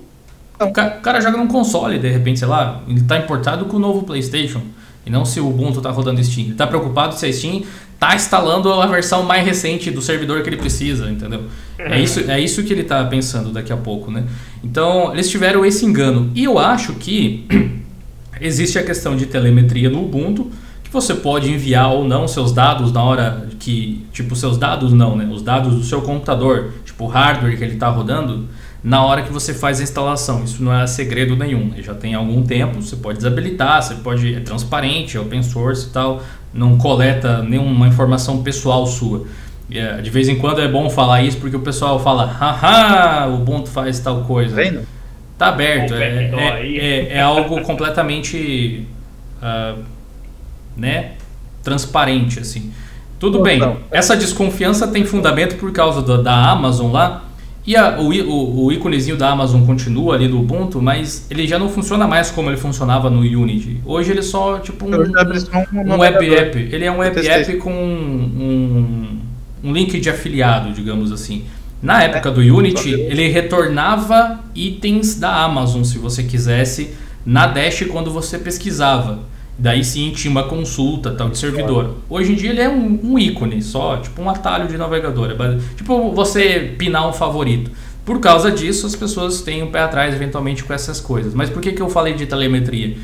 O cara, o cara joga num console, de repente, sei lá, ele está importado com o novo PlayStation. E não se o Ubuntu está rodando Steam. Ele está preocupado se a Steam está instalando a versão mais recente do servidor que ele precisa, entendeu? É isso, é isso que ele está pensando daqui a pouco, né? Então, eles tiveram esse engano. E eu acho que existe a questão de telemetria no Ubuntu, que você pode enviar ou não seus dados na hora que... Tipo, seus dados não, né? Os dados do seu computador, tipo o hardware que ele está rodando na hora que você faz a instalação. Isso não é segredo nenhum, né? já tem algum tempo, você pode desabilitar, você pode é transparente, é open source e tal, não coleta nenhuma informação pessoal sua. É, de vez em quando é bom falar isso porque o pessoal fala, haha, o Ubuntu faz tal coisa. Vendo? Tá aberto, é, é, é, é, algo completamente uh, né, transparente assim. Tudo bem, essa desconfiança tem fundamento por causa da, da Amazon lá. E a, o, o, o, íconezinho da Amazon continua ali do Ubuntu, mas ele já não funciona mais como ele funcionava no Unity. Hoje ele é só tipo um, um, um web app. Ele é um web app com um, um link de afiliado, digamos assim. Na época do Unity, ele retornava itens da Amazon, se você quisesse, na Dash quando você pesquisava. Daí sim tinha uma consulta tal de servidor. Hoje em dia ele é um, um ícone só, tipo um atalho de navegador. É tipo você pinar um favorito. Por causa disso, as pessoas têm um pé atrás eventualmente com essas coisas. Mas por que, que eu falei de telemetria?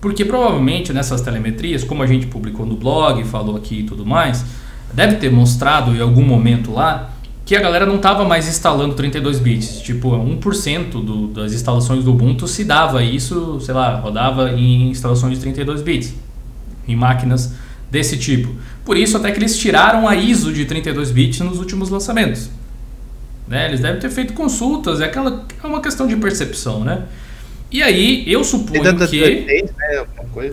Porque provavelmente nessas telemetrias, como a gente publicou no blog, falou aqui e tudo mais, deve ter mostrado em algum momento lá que a galera não estava mais instalando 32 bits. Tipo, 1% do, das instalações do Ubuntu se dava isso, sei lá, rodava em instalações de 32 bits, em máquinas desse tipo. Por isso, até que eles tiraram a ISO de 32 bits nos últimos lançamentos. Né? Eles devem ter feito consultas, é, aquela, é uma questão de percepção, né? E aí, eu suponho que... né?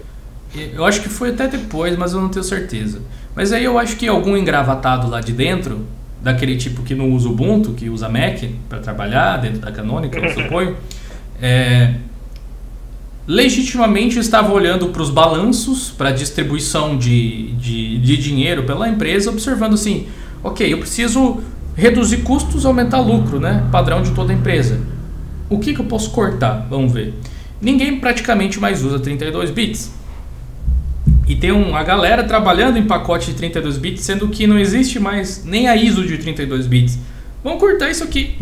Eu acho que foi até depois, mas eu não tenho certeza. Mas aí eu acho que algum engravatado lá de dentro daquele tipo que não usa Ubuntu, que usa Mac para trabalhar dentro da Canônica, eu suponho, é, legitimamente estava olhando para os balanços, para a distribuição de, de, de, dinheiro pela empresa, observando assim, ok, eu preciso reduzir custos, aumentar lucro, né? Padrão de toda empresa. O que, que eu posso cortar? Vamos ver. Ninguém praticamente mais usa 32 bits. E tem um, a galera trabalhando em pacote de 32 bits, sendo que não existe mais nem a ISO de 32 bits. Vamos cortar isso aqui.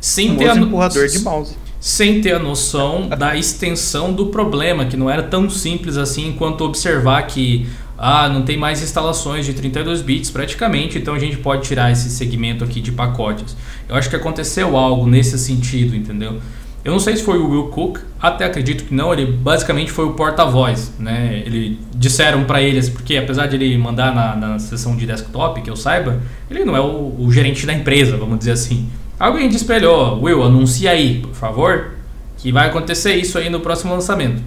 Sem ter a empurrador de mouse. Sem ter a noção da extensão do problema, que não era tão simples assim quanto observar que ah, não tem mais instalações de 32 bits praticamente, então a gente pode tirar esse segmento aqui de pacotes. Eu acho que aconteceu algo nesse sentido, entendeu? Eu não sei se foi o Will Cook, até acredito que não, ele basicamente foi o porta-voz, né? Ele disseram para eles, porque apesar de ele mandar na, na sessão de desktop, que eu saiba, ele não é o, o gerente da empresa, vamos dizer assim. Alguém disse pra ele, ó, Will, anuncia aí, por favor, que vai acontecer isso aí no próximo lançamento.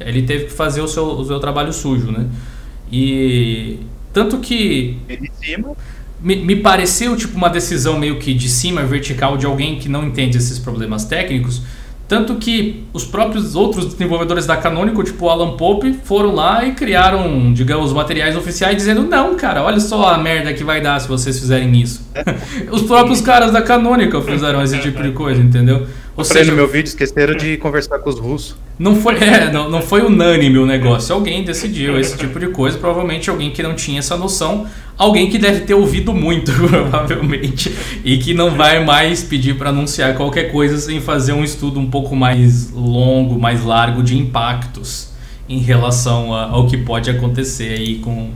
Ele teve que fazer o seu, o seu trabalho sujo, né? E tanto que... Ele cima me, me pareceu tipo uma decisão meio que de cima vertical de alguém que não entende esses problemas técnicos. Tanto que os próprios outros desenvolvedores da Canonical, tipo o Alan Pope, foram lá e criaram, digamos, materiais oficiais dizendo: não, cara, olha só a merda que vai dar se vocês fizerem isso. os próprios caras da Canonical fizeram esse tipo de coisa, entendeu? Ou seja, no meu vídeo esqueceram de conversar com os russos. Não foi, é, não, não foi unânime o negócio. Alguém decidiu esse tipo de coisa. Provavelmente alguém que não tinha essa noção. Alguém que deve ter ouvido muito, provavelmente. E que não vai mais pedir para anunciar qualquer coisa sem fazer um estudo um pouco mais longo, mais largo de impactos em relação a, ao que pode acontecer aí com,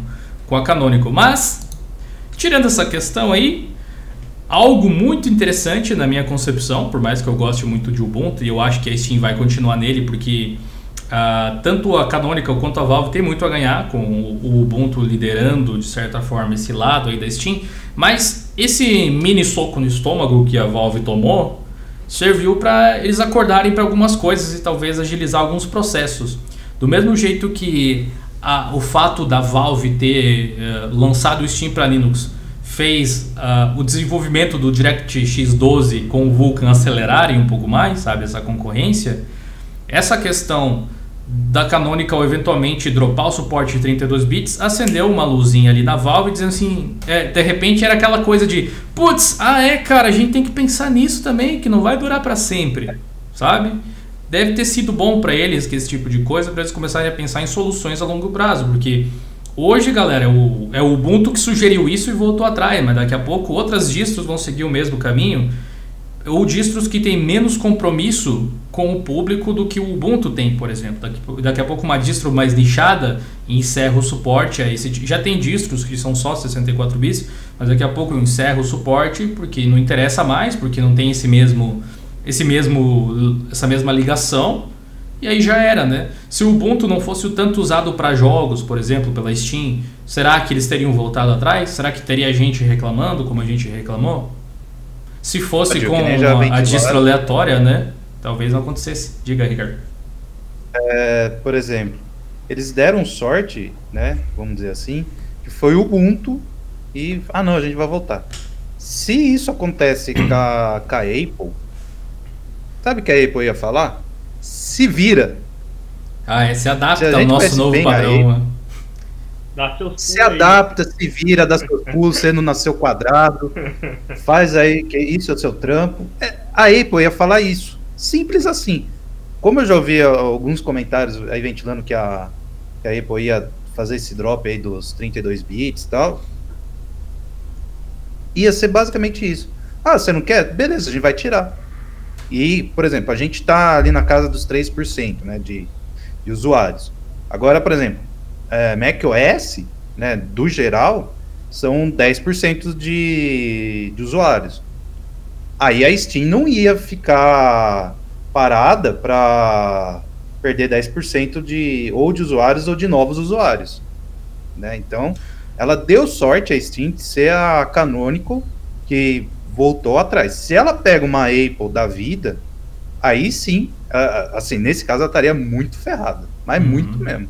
com a Canônico. Mas, tirando essa questão aí, algo muito interessante na minha concepção, por mais que eu goste muito de Ubuntu, e eu acho que a Steam vai continuar nele, porque uh, tanto a Canonical quanto a Valve tem muito a ganhar com o, Ubuntu liderando, de certa forma, esse lado aí da Steam, mas esse mini soco no estômago que a Valve tomou serviu para eles acordarem para algumas coisas e talvez agilizar alguns processos. Do mesmo jeito que a, o fato da Valve ter uh, lançado o Steam para Linux fez uh, o desenvolvimento do DirectX 12 com o Vulkan acelerarem um pouco mais, sabe, essa concorrência, essa questão da Canonical eventualmente dropar o suporte de 32 bits, acendeu uma luzinha ali na Valve dizendo assim, é, de repente era aquela coisa de, putz, ah é, cara, a gente tem que pensar nisso também, que não vai durar para sempre, sabe? Deve ter sido bom para eles que esse tipo de coisa para eles começarem a pensar em soluções a longo prazo, porque Hoje, galera, é o, é o Ubuntu que sugeriu isso e voltou atrás, mas daqui a pouco outras distros vão seguir o mesmo caminho, ou distros que têm menos compromisso com o público do que o Ubuntu tem, por exemplo. Daqui, daqui a pouco uma distro mais nichada encerra o suporte a esse. Já tem distros que são só 64 bits, mas daqui a pouco eu encerro o suporte porque não interessa mais, porque não tem esse mesmo, esse mesmo, essa mesma ligação e aí já era, né? Se o Ubuntu não fosse o tanto usado para jogos, por exemplo, pela Steam, será que eles teriam voltado atrás? Será que teria gente reclamando como a gente reclamou? Se fosse com a, a distro aleatória, né? Talvez não acontecesse. Diga, Ricardo. É, por exemplo, eles deram sorte, né? Vamos dizer assim, que foi o Ubuntu, e. Ah, não, a gente vai voltar. Se isso acontece com a, com a Apple, sabe o que a Apple ia falar? Se vira. Ah, é, se adapta se ao nosso novo padrão. se adapta, se vira, dá seus pulos, você não nasceu quadrado, faz aí, que isso é o seu trampo. É, a Apple ia falar isso. Simples assim. Como eu já ouvi alguns comentários aí ventilando que a, que a Apple ia fazer esse drop aí dos 32 bits e tal, ia ser basicamente isso. Ah, você não quer? Beleza, a gente vai tirar. E, por exemplo, a gente está ali na casa dos 3% né, de, de usuários. Agora, por exemplo, é, macOS, né, do geral, são 10% de, de usuários. Aí a Steam não ia ficar parada para perder 10% de ou de usuários ou de novos usuários. Né? Então, ela deu sorte a Steam de ser a Canonical que voltou atrás. Se ela pega uma Apple da vida, aí sim, assim, nesse caso ela estaria muito ferrada, mas uhum. muito mesmo.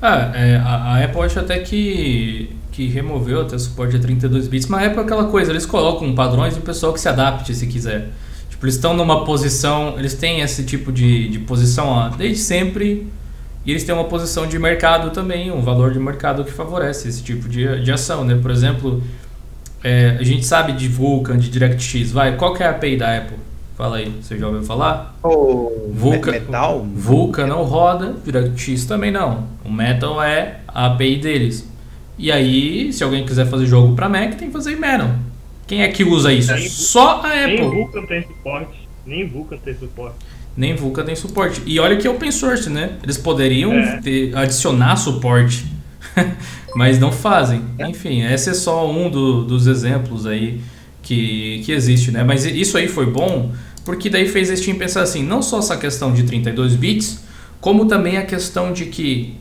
Ah, é, a, a, Apple acho até que, que removeu até suporte a 32 bits, mas a Apple é aquela coisa, eles colocam padrões e o pessoal que se adapte se quiser. Tipo, eles estão numa posição, eles têm esse tipo de, de posição ó, desde sempre e eles têm uma posição de mercado também, um valor de mercado que favorece esse tipo de, de ação, né? Por exemplo, é, a gente sabe de Vulkan, de DirectX, vai, qual que é a API da Apple? Fala aí, você já ouviu falar? O Vulkan, Metal? Vulkan não roda, DirectX também não. O Metal é a API deles. E aí, se alguém quiser fazer jogo para Mac, tem que fazer em Metal. Quem é que usa isso? Nem, Só a Apple. Nem Vulkan tem suporte. Nem Vulkan tem suporte. Nem Vulkan tem suporte. E olha que é open source, né? Eles poderiam é. ter, adicionar suporte, mas não fazem. Enfim, esse é só um do, dos exemplos aí que, que existe, né? Mas isso aí foi bom porque daí fez a Steam pensar assim, não só essa questão de 32 bits, como também a questão de que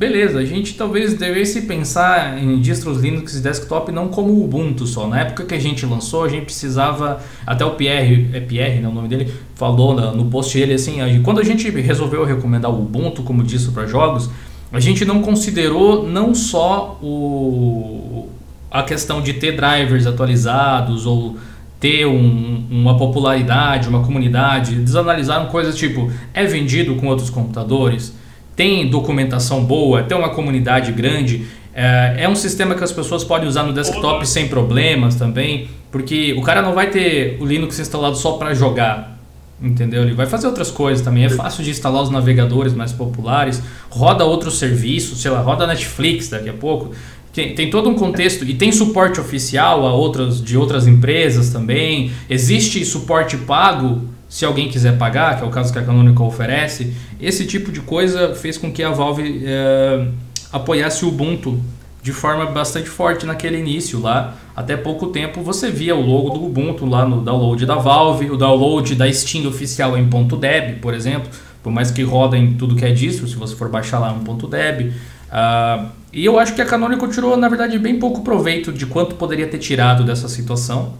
beleza, a gente talvez devesse pensar em distros Linux e desktop não como Ubuntu só. Na época que a gente lançou, a gente precisava, até o Pierre, é Pierre, né, o nome dele, falou no post dele assim, quando a gente resolveu recomendar o Ubuntu como distro para jogos, a gente não considerou não só o, a questão de ter drivers atualizados ou ter um, uma popularidade, uma comunidade, eles analisaram coisas tipo, é vendido com outros computadores? tem documentação boa, tem uma comunidade grande. É, é um sistema que as pessoas podem usar no desktop sem problemas também, porque o cara não vai ter o Linux instalado só para jogar, entendeu? Ele vai fazer outras coisas também. É fácil de instalar os navegadores mais populares, roda outros serviços, sei lá, roda Netflix daqui a pouco. Tem, tem, todo um contexto e tem suporte oficial a outras de outras empresas também. Existe suporte pago se alguém quiser pagar, que é o caso que a Canonical oferece. Esse tipo de coisa fez com que a Valve é, apoiasse o Ubuntu de forma bastante forte naquele início lá. Até pouco tempo você via o logo do Ubuntu lá no download da Valve, o download da Steam oficial em .deb, por exemplo, por mais que roda em tudo que é distro, se você for baixar lá um .deb. Uh, e eu acho que a Canonical tirou, na verdade, bem pouco proveito de quanto poderia ter tirado dessa situação.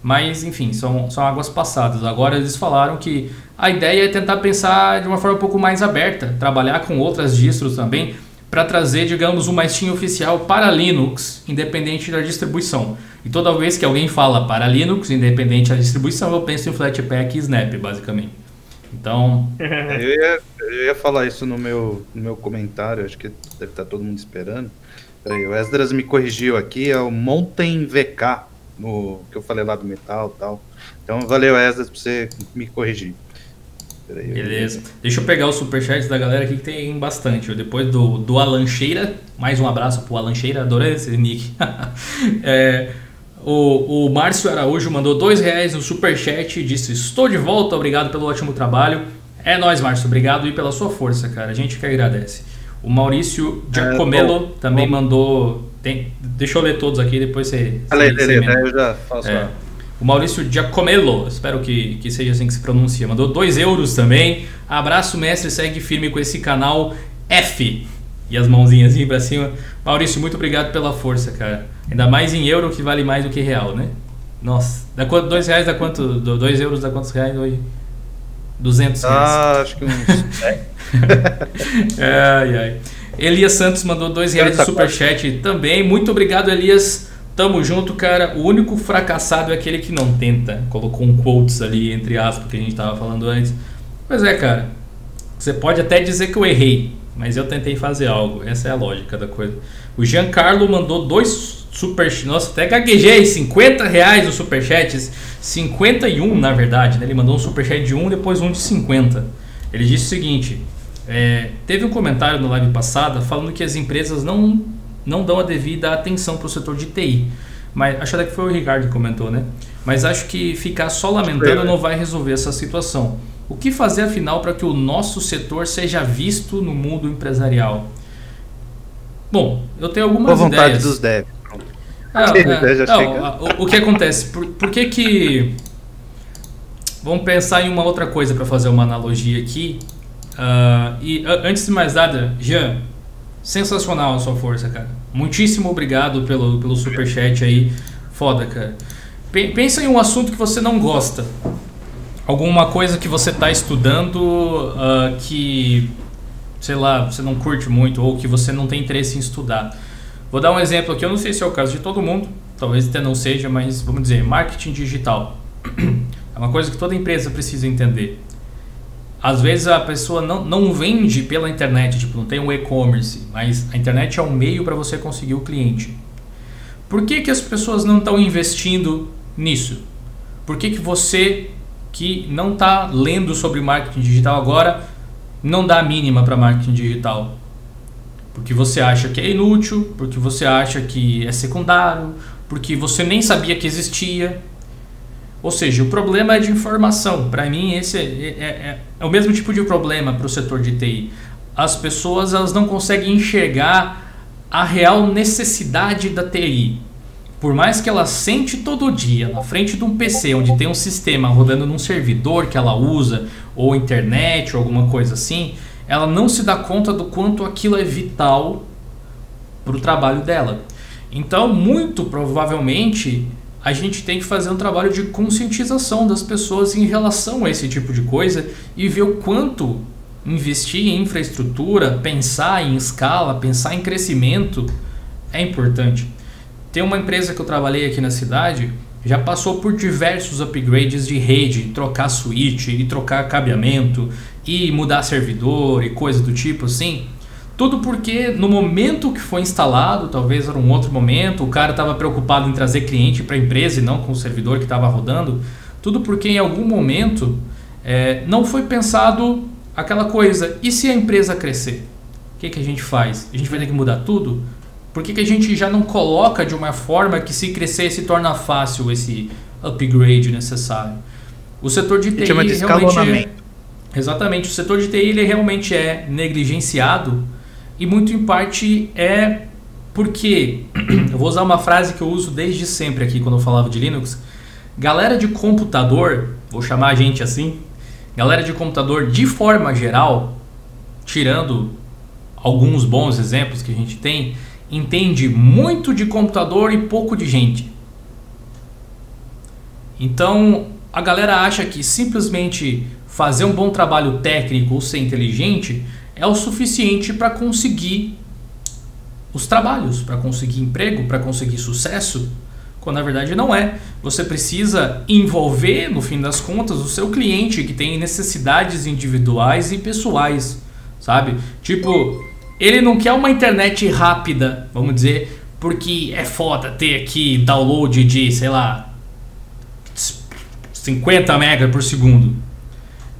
Mas, enfim, são, são águas passadas. Agora eles falaram que a ideia é tentar pensar de uma forma um pouco mais aberta, trabalhar com outras distros também, para trazer, digamos, uma Steam oficial para Linux, independente da distribuição. E toda vez que alguém fala para Linux, independente da distribuição, eu penso em Flatpak e Snap, basicamente. Então. eu, ia, eu ia falar isso no meu, no meu comentário, acho que deve estar todo mundo esperando. Peraí, o Esdras me corrigiu aqui, é o Mountain VK no que eu falei lá do metal e tal. Então valeu, Esdras, por você me corrigir. Aí, Beleza. Deixa eu pegar os superchats da galera aqui que tem bastante. Depois do, do Alancheira, mais um abraço pro Alancheira, adorei esse nick. é, o, o Márcio Araújo mandou dois reais no superchat e disse: Estou de volta, obrigado pelo ótimo trabalho. É nóis, Márcio, obrigado e pela sua força, cara. A gente que agradece. O Maurício Giacomelo é, também bom. mandou tem, deixa eu ler todos aqui, depois você. Lê, lê, lê, eu já faço. É. O Maurício Giacomello, espero que, que seja assim que se pronuncia, mandou 2 euros também. Abraço, mestre, segue firme com esse canal F. E as mãozinhas assim pra cima. Maurício, muito obrigado pela força, cara. Ainda mais em euro que vale mais do que real, né? Nossa, dá quanto? 2 reais dá quanto? 2 euros dá quantos reais hoje? 200 reais. Ah, acho que uns. ai, ai. Elias Santos mandou dois reais de superchat também. Muito obrigado, Elias. Tamo junto, cara. O único fracassado é aquele que não tenta. Colocou um quotes ali, entre aspas, que a gente tava falando antes. Mas é, cara. Você pode até dizer que eu errei, mas eu tentei fazer algo. Essa é a lógica da coisa. O Giancarlo mandou dois super. Nossa, até gaguejei. 50 reais o superchat. 51, na verdade. Né? Ele mandou um superchat de 1 depois um de 50. Ele disse o seguinte: é, teve um comentário no live passada falando que as empresas não, não dão a devida atenção para o setor de TI. Mas acho até que foi o Ricardo que comentou, né? Mas acho que ficar só lamentando não vai resolver essa situação. O que fazer afinal para que o nosso setor seja visto no mundo empresarial? Bom, eu tenho algumas Boa vontade ideias. dos devs. Ah, é, não, o, o, que acontece? Por, por que que... Vamos pensar em uma outra coisa para fazer uma analogia aqui. Uh, e antes de mais nada, Jean, sensacional a sua força, cara. Muitíssimo obrigado pelo, pelo superchat aí. Foda, cara. Pensa em um assunto que você não gosta. Alguma coisa que você está estudando uh, que, sei lá, você não curte muito ou que você não tem interesse em estudar. Vou dar um exemplo aqui, eu não sei se é o caso de todo mundo, talvez até não seja, mas vamos dizer, marketing digital. É uma coisa que toda empresa precisa entender às vezes a pessoa não, não vende pela internet, tipo, não tem um e-commerce, mas a internet é um meio para você conseguir o cliente. Por que, que as pessoas não estão investindo nisso? Por que, que você que não está lendo sobre marketing digital agora não dá a mínima para marketing digital? Porque você acha que é inútil, porque você acha que é secundário, porque você nem sabia que existia. Ou seja, o problema é de informação. Para mim, esse é, é, é, é, o mesmo tipo de problema para o setor de TI. As pessoas elas não conseguem enxergar a real necessidade da TI. Por mais que ela sente todo dia na frente de um PC onde tem um sistema rodando num servidor que ela usa, ou internet, ou alguma coisa assim, ela não se dá conta do quanto aquilo é vital para o trabalho dela. Então, muito provavelmente, a gente tem que fazer um trabalho de conscientização das pessoas em relação a esse tipo de coisa e ver o quanto investir em infraestrutura, pensar em escala, pensar em crescimento é importante. Tem uma empresa que eu trabalhei aqui na cidade, já passou por diversos upgrades de rede, trocar switch e trocar cabeamento e mudar servidor e coisa do tipo assim. Tudo porque no momento que foi instalado, talvez era um outro momento, o cara estava preocupado em trazer cliente para a empresa e não com o servidor que estava rodando. Tudo porque em algum momento é, não foi pensado aquela coisa: e se a empresa crescer? O que, que a gente faz? A gente vai ter que mudar tudo? Por que, que a gente já não coloca de uma forma que se crescer se torna fácil esse upgrade necessário? O setor de TI realmente é, Exatamente, o setor de TI ele realmente é negligenciado e muito em parte é porque, eu vou usar uma frase que eu uso desde sempre aqui quando eu falava de Linux. Galera de computador, vou chamar a gente assim, galera de computador de forma geral, tirando alguns bons exemplos que a gente tem, entende muito de computador e pouco de gente. Então, a galera acha que simplesmente fazer um bom trabalho técnico ou ser inteligente é o suficiente para conseguir os trabalhos, para conseguir emprego, para conseguir sucesso, quando na verdade não é. Você precisa envolver, no fim das contas, o seu cliente que tem necessidades individuais e pessoais, sabe? Tipo, ele não quer uma internet rápida, vamos dizer, porque é foda ter aqui download de, sei lá, 50 mega por segundo.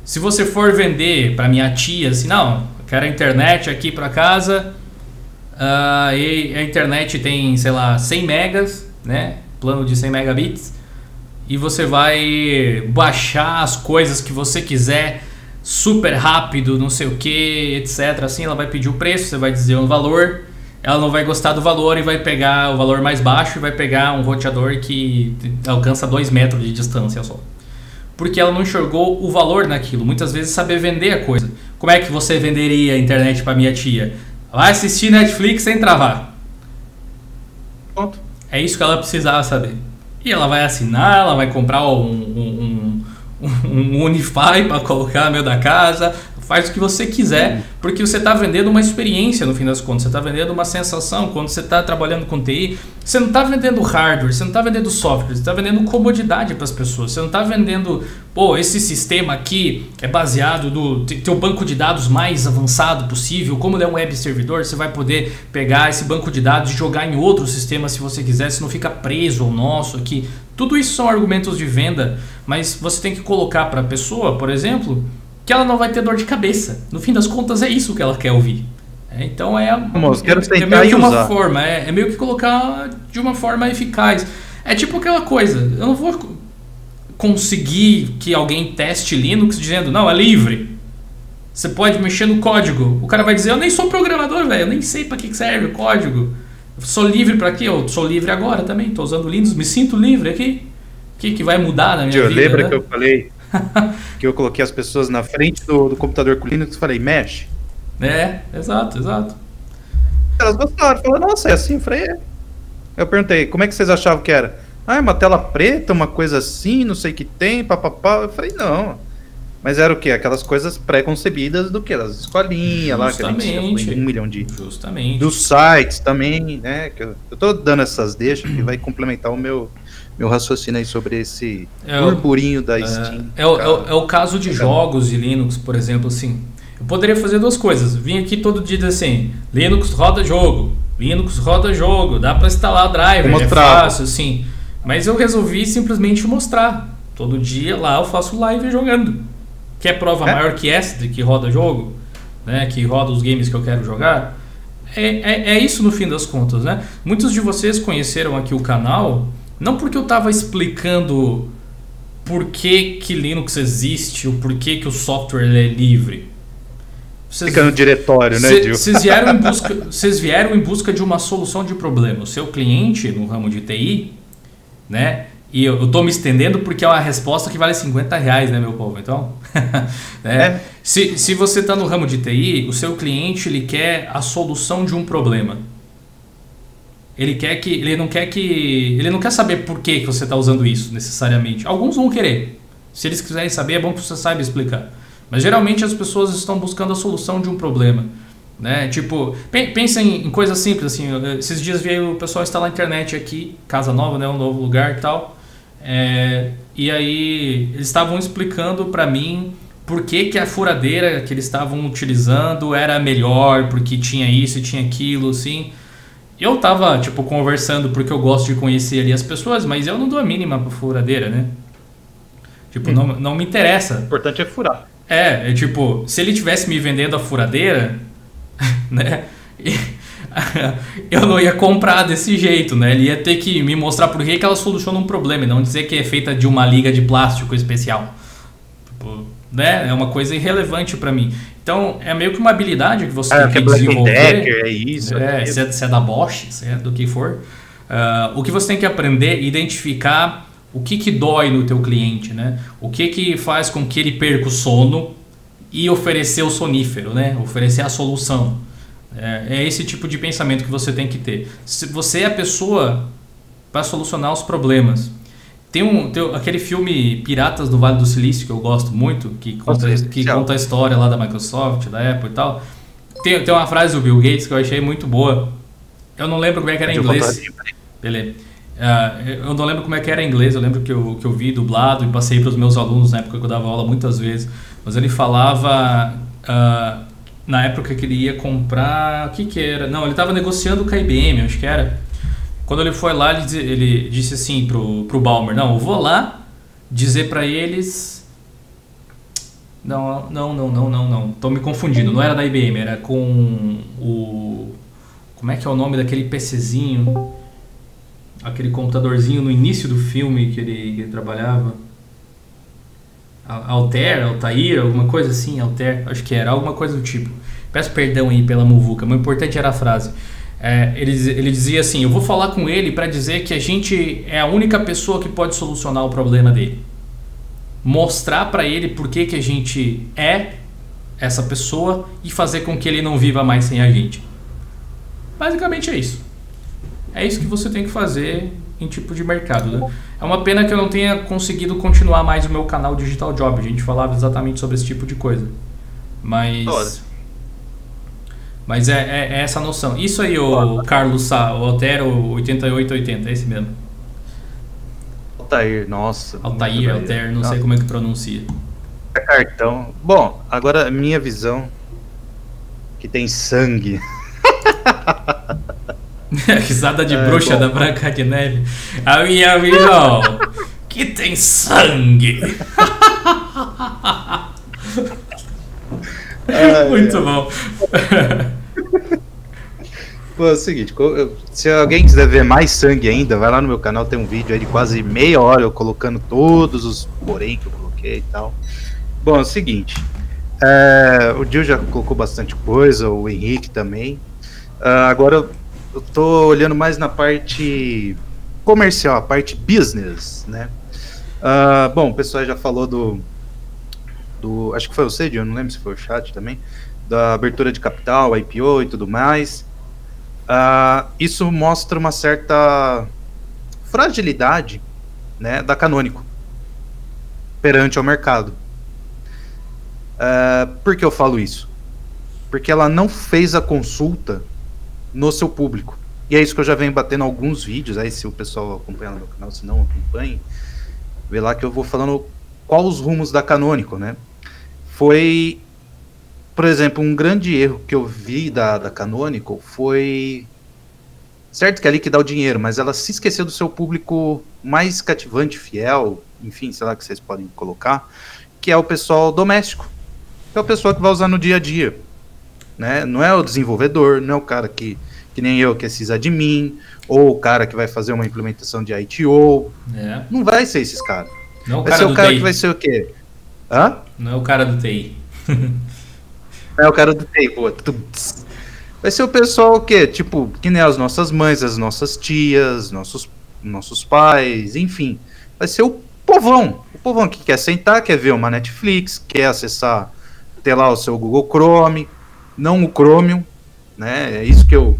Se você for vender para minha tia, assim, não, quero a internet aqui para casa. Uh, e a internet tem, sei lá, 100 megas, né? Plano de 100 megabits. E você vai baixar as coisas que você quiser super rápido, não sei o que, etc. Assim, ela vai pedir o preço, você vai dizer o valor. Ela não vai gostar do valor e vai pegar o valor mais baixo e vai pegar um roteador que alcança 2 metros de distância só porque ela não enxergou o valor naquilo. Muitas vezes saber vender a coisa. Como é que você venderia a internet para minha tia? Vai assistir Netflix sem travar. Ponto. É isso que ela precisava saber. E ela vai assinar, ela vai comprar um, um, um, um Unify para colocar no meio da casa, faz o que você quiser, porque você está vendendo uma experiência no fim das contas, você está vendendo uma sensação. Quando você está trabalhando com TI, você não está vendendo hardware, você não está vendendo software, você está vendendo comodidade para as pessoas. Você não está vendendo, pô, esse sistema aqui é baseado no teu banco de dados mais avançado possível. Como ele é um web servidor, você vai poder pegar esse banco de dados e jogar em outro sistema se você quiser, você não fica preso ao nosso aqui. Tudo isso são argumentos de venda, mas você tem que colocar para a pessoa, por exemplo, que ela não vai ter dor de cabeça. No fim das contas, é isso que ela quer ouvir. É, então é, Vamos, quero é, é meio que uma forma, é, é, meio que colocar de uma forma eficaz. É tipo aquela coisa, eu não vou conseguir que alguém teste Linux dizendo, não, é livre. Você pode mexer no código. O cara vai dizer, eu nem sou programador, velho, eu nem sei para que serve o código. Eu sou livre para quê? Eu sou livre agora também, estou usando Linux, me sinto livre aqui. O que, que vai mudar na minha vida? Lembra né? que eu falei que eu coloquei as pessoas na frente do, do computador com Linux e falei, mexe. É, exato, exato. Elas gostaram, falaram, nossa, é assim? Eu falei, é. Eu perguntei, como é que vocês achavam que era? Ah, é uma tela preta, uma coisa assim, não sei o que tem, papapá. Eu falei, não. Mas era o quê? Aquelas coisas pré-concebidas do que? Das escolinhas lá, que a gente um milhão de. Justamente. Dos sites também, né? Que eu, eu tô dando essas deixas que vai complementar o meu, meu raciocínio aí sobre esse é burburinho da é, Steam. É, é, o, é, o, caso de jogos de Linux, por exemplo, assim. Eu poderia fazer duas coisas. Vim aqui todo dia dizer assim: Linux roda jogo, Linux roda jogo, dá para instalar driver, é fácil, assim. Mas eu resolvi simplesmente mostrar. Todo dia lá eu faço live jogando. Quer prova é? maior que essa de que roda jogo? Né, que roda os games que eu quero jogar? É, é, é isso no fim das contas, né? Muitos de vocês conheceram aqui o canal não porque eu estava explicando por que, que Linux existe, o porquê que o software é livre. Vocês, Fica no diretório, né, Gil? Vocês vieram, em busca, vieram em busca de uma solução de problema. O seu cliente no ramo de TI, né? E eu, estou me estendendo porque é uma resposta que vale 50 reais, né, meu povo? Então, né? é. se, se você está no ramo de TI, o seu cliente ele quer a solução de um problema. Ele quer que. Ele não quer que. Ele não quer saber por que, que você está usando isso necessariamente. Alguns vão querer. Se eles quiserem saber, é bom que você saiba explicar. Mas geralmente as pessoas estão buscando a solução de um problema. Né? Tipo, pensa em, em coisas simples, assim. Esses dias veio o pessoal instalar a internet aqui, casa nova, né? Um novo lugar e tal. É, e aí eles estavam explicando para mim por que, que a furadeira que eles estavam utilizando era melhor, porque tinha isso e tinha aquilo, assim. Eu tava, tipo, conversando porque eu gosto de conhecer ali as pessoas, mas eu não dou a mínima pra furadeira, né? Tipo, hum. não, não me interessa. O importante é furar. É, é tipo, se ele tivesse me vendendo a furadeira, né? eu não ia comprar desse jeito, né? Ele ia ter que me mostrar por que, que ela soluciona um problema e não dizer que é feita de uma liga de plástico especial. Tipo, né? É uma coisa irrelevante para mim. Então, é meio que uma habilidade que você é, tem que, que desenvolver. Decker, é isso. É, se, é, se é da Bosch, se é do que for. Uh, o que você tem que aprender é identificar o que, que dói no teu cliente, né? O que, que faz com que ele perca o sono e oferecer o sonífero, né? Oferecer a solução. É, é esse tipo de pensamento que você tem que ter. Se você é a pessoa para solucionar os problemas. Tem, um, tem aquele filme Piratas do Vale do Silício que eu gosto muito, que conta, que conta a história lá da Microsoft, da Apple e tal. Tem, tem uma frase do Bill Gates que eu achei muito boa. Eu não lembro como é que era em inglês. Beleza. Uh, eu não lembro como é que era em inglês, eu lembro que eu, que eu vi dublado e passei para os meus alunos na época que eu dava aula muitas vezes. Mas ele falava, uh, na época que ele ia comprar, o que que era? Não, ele estava negociando com a IBM, acho que era. Quando ele foi lá, ele, disse assim pro, pro Balmer, não, eu vou lá dizer para eles... Não, não, não, não, não, não. Tô me confundindo. Não era da IBM, era com o... Como é que é o nome daquele PCzinho? Aquele computadorzinho no início do filme que ele, que ele trabalhava. Alter, Altair, alguma coisa assim, Alter, acho que era, alguma coisa do tipo. Peço perdão aí pela muvuca, mas o importante era a frase. É, ele, ele dizia assim: Eu vou falar com ele para dizer que a gente é a única pessoa que pode solucionar o problema dele. Mostrar para ele por que, que a gente é essa pessoa e fazer com que ele não viva mais sem a gente. Basicamente é isso. É isso que você tem que fazer em tipo de mercado. Né? É uma pena que eu não tenha conseguido continuar mais o meu canal Digital Job. A gente falava exatamente sobre esse tipo de coisa. Mas. Mas é, é, é, essa noção. Isso aí, o Carlos Sá, o Altero 8880, é esse mesmo. Altair, nossa. Altair, Altair, não sei como é que pronuncia. É cartão. Bom, agora minha visão que tem sangue. Risada de é, bruxa bom. da Branca de Neve. A minha visão que tem sangue. Muito bom. Pô, é o seguinte, se alguém quiser ver mais sangue ainda, vai lá no meu canal, tem um vídeo aí de quase meia hora eu colocando todos os porém que eu coloquei e tal. Bom, é o seguinte, é, o Gil já colocou bastante coisa, o Henrique também. Uh, agora eu tô olhando mais na parte comercial, a parte business, né? Uh, bom, o pessoal já falou do, do. Acho que foi o Cid, eu não lembro se foi o chat também. Da abertura de capital, IPO e tudo mais. Uh, isso mostra uma certa fragilidade né, da Canônico perante ao mercado. Uh, por que eu falo isso? Porque ela não fez a consulta no seu público. E é isso que eu já venho batendo alguns vídeos, aí se o pessoal acompanha no meu canal, se não acompanhe, vê lá que eu vou falando qual os rumos da Canônico, né? Foi, por exemplo, um grande erro que eu vi da, da Canônico foi certo que é ali que dá o dinheiro, mas ela se esqueceu do seu público mais cativante, fiel, enfim, sei lá que vocês podem colocar, que é o pessoal doméstico é o pessoal que vai usar no dia a dia. Né? Não é o desenvolvedor, não é o cara que, que nem eu, que é sysadmin, ou o cara que vai fazer uma implementação de ITO. É. Não vai ser esses caras. Não vai ser o cara TI. que vai ser o quê? Hã? Não é o cara do TI. é o cara do pô. Vai ser o pessoal o quê? Tipo, que nem as nossas mães, as nossas tias, nossos, nossos pais, enfim. Vai ser o povão. O povão que quer sentar, quer ver uma Netflix, quer acessar ter lá o seu Google Chrome, não o Chromium, né? É isso que eu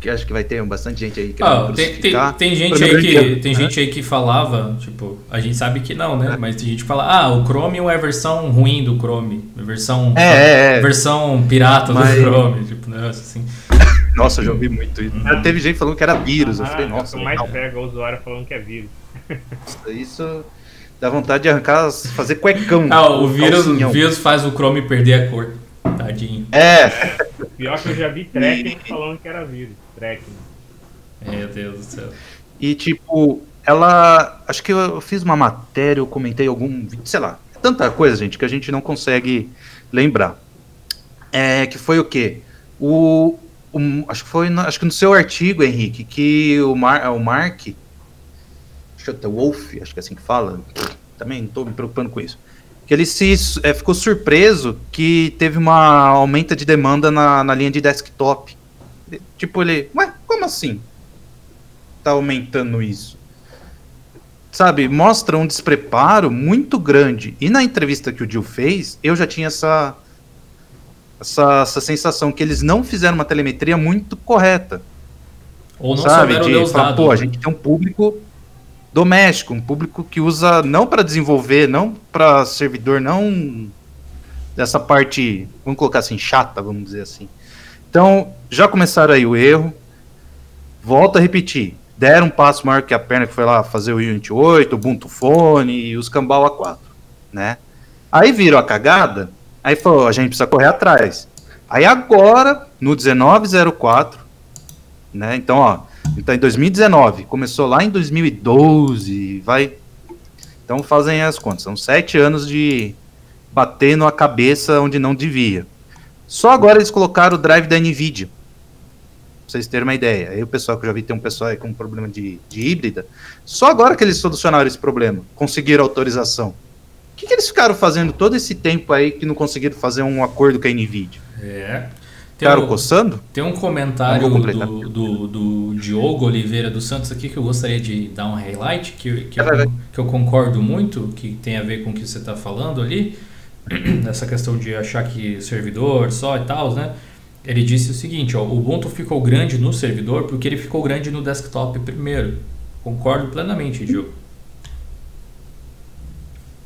que acho que vai ter bastante gente aí que ah, tem, tem, tem, gente aí que é, tem gente aí que falava, tipo, a gente sabe que não, né? É. Mas tem gente que fala, ah, o Chromium é a versão ruim do Chrome, a versão é, é, é. versão pirata Mas... do Chrome, tipo, né, assim. Nossa, eu já ouvi muito isso. Uhum. Teve gente falando que era vírus, ah, eu falei, nossa, mais não. pega o usuário falando que é vírus. Isso Dá vontade de arrancar, fazer cuecão. Ah, o vírus, o vírus faz o Chrome perder a cor. Tadinho. É. Pior que eu já vi tracking falando que era vírus. Tracking. Meu Deus do céu. E tipo, ela. Acho que eu fiz uma matéria, eu comentei algum. Sei lá. Tanta coisa, gente, que a gente não consegue lembrar. É, que foi o quê? O, o acho que foi no, acho que no seu artigo, Henrique, que o, Mar, o Mark Wolf, acho que é assim que fala, também não estou me preocupando com isso. Que ele se é, ficou surpreso que teve uma aumenta de demanda na, na linha de desktop. Tipo, ele, ué, como assim? Tá aumentando isso? Sabe, mostra um despreparo muito grande. E na entrevista que o Jill fez, eu já tinha essa, essa, essa sensação que eles não fizeram uma telemetria muito correta. Ou não sabe, de falar, pô, a gente tem um público doméstico, um público que usa não para desenvolver, não para servidor, não dessa parte, vamos colocar assim, chata, vamos dizer assim. Então, já começaram aí o erro. Volto a repetir. Deram um passo maior que a perna que foi lá fazer o Unity 8, o Ubuntu Phone e os Cambau A4, né? Aí viram a cagada, aí falou, a gente precisa correr atrás. Aí agora, no 1904, né? Então, ó, então, em 2019, começou lá em 2012, vai. Então, fazem as contas. São sete anos de bater na cabeça onde não devia. Só agora eles colocaram o drive da NVIDIA. Pra vocês terem uma ideia. Aí o pessoal que eu já vi tem um pessoal aí com um problema de, de híbrida. Só agora que eles solucionaram esse problema, conseguiram autorização. O que, que eles ficaram fazendo todo esse tempo aí que não conseguiram fazer um acordo com a NVIDIA? É. Ficaram coçando? Tem um comentário do, do, do, Diogo Oliveira dos Santos aqui que eu gostaria de dar um highlight, que, que, eu, que eu concordo muito, que tem a ver com o que você está falando ali, essa questão de achar que servidor só e tal, né? Ele disse o seguinte, ó, o Ubuntu ficou grande no servidor porque ele ficou grande no desktop primeiro. Concordo plenamente, Diogo.